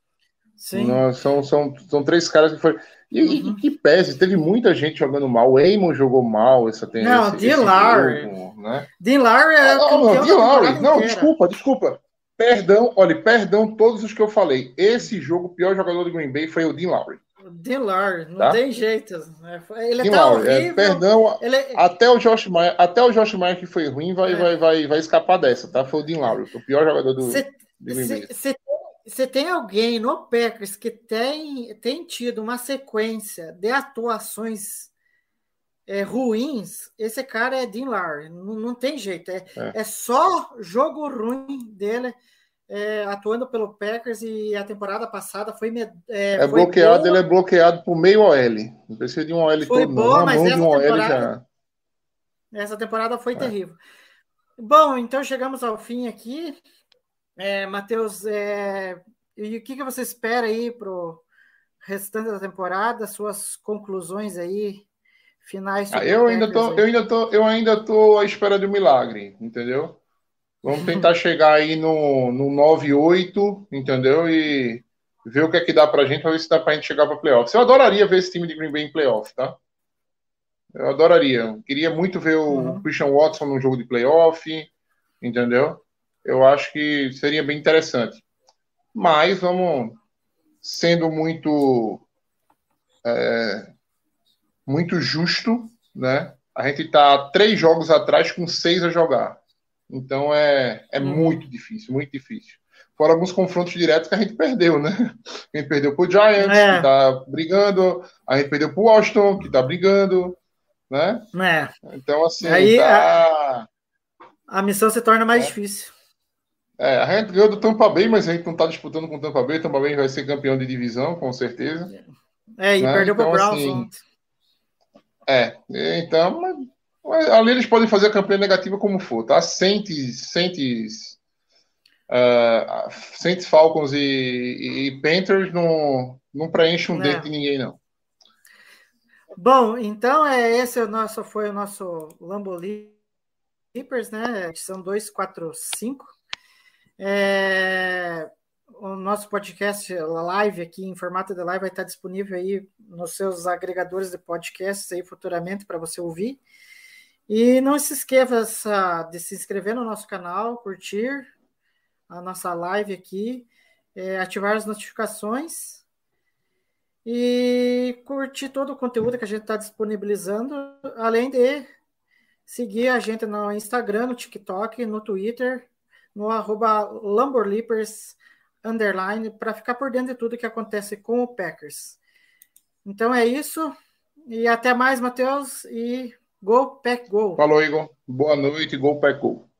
Sim. Não, são, são, são três caras que foram. E, uhum. e, que pese, teve muita gente jogando mal. O Eamon jogou mal essa tem Não, Dean Lowry. Né? Dean Lowry é. Não, não, Dean Lowry. Não, desculpa, desculpa. Perdão, olha, perdão todos os que eu falei. Esse jogo, o pior jogador do Green Bay foi o Dean Lowry. Dillard, não tá? tem jeito. Né? Ele é tão é, horrível. perdão, ele... É- até o Josh Meyer, até o Josh Meyer que foi ruim vai, é. vai, vai, vai escapar dessa, tá? Foi o Dean Lowry, o pior jogador do Você tem alguém no Packers que tem, tem tido uma sequência de atuações é, ruins, esse cara é Dean Lowry, não, não tem jeito, é, é. é só jogo ruim dele é, atuando pelo Packers e a temporada passada foi. É, é foi bloqueado, boa. ele é bloqueado por meio OL. Não precisa de um OL foi todo, boa, não. mas essa, um temporada, essa temporada foi é. terrível. Bom, então chegamos ao fim aqui. É, Matheus, é, e o que, que você espera aí para o restante da temporada? Suas conclusões aí, finais. Ah, eu, ainda tô, eu ainda tô, eu ainda tô à espera de um milagre, entendeu? Vamos tentar [laughs] chegar aí no, no 9-8, entendeu? E ver o que é que dá pra gente, pra ver se dá pra gente chegar pra playoffs. Eu adoraria ver esse time de Green Bay em playoff, tá? Eu adoraria. Queria muito ver o uhum. Christian Watson no jogo de playoff, entendeu? Eu acho que seria bem interessante. Mas vamos, sendo muito é, muito justo, né? A gente está três jogos atrás com seis a jogar. Então é, é uhum. muito difícil, muito difícil. Fora alguns confrontos diretos que a gente perdeu, né? A gente perdeu pro Giants, é. que tá brigando, a gente perdeu pro Washington, que tá brigando, né? É. Então, assim, Aí, tá... a, a missão se torna mais é. difícil. É, a gente ganhou do Tampa Bay, mas a gente não tá disputando com o Tampa Bay. O Tampa Bay vai ser campeão de divisão, com certeza. É, e né? perdeu então, pro Browns assim, É, então, mas, ali eles podem fazer a campanha negativa como for, tá? Saints, Saints, uh, Saints Falcons e, e, Panthers não, não preenchem um dedo de ninguém, não. Bom, então é esse é o nosso, foi o nosso Lambo Leapers, né? Edição 245. É, o nosso podcast live aqui em formato de live vai estar disponível aí nos seus agregadores de podcasts aí futuramente para você ouvir. E não se esqueça de se inscrever no nosso canal, curtir a nossa live aqui, é, ativar as notificações e curtir todo o conteúdo que a gente está disponibilizando, além de seguir a gente no Instagram, no TikTok, no Twitter, no arroba underline para ficar por dentro de tudo que acontece com o Packers. Então é isso. E até mais, Matheus. E Go Pack Go. Falou, Igor. Boa noite. Go Pack Go.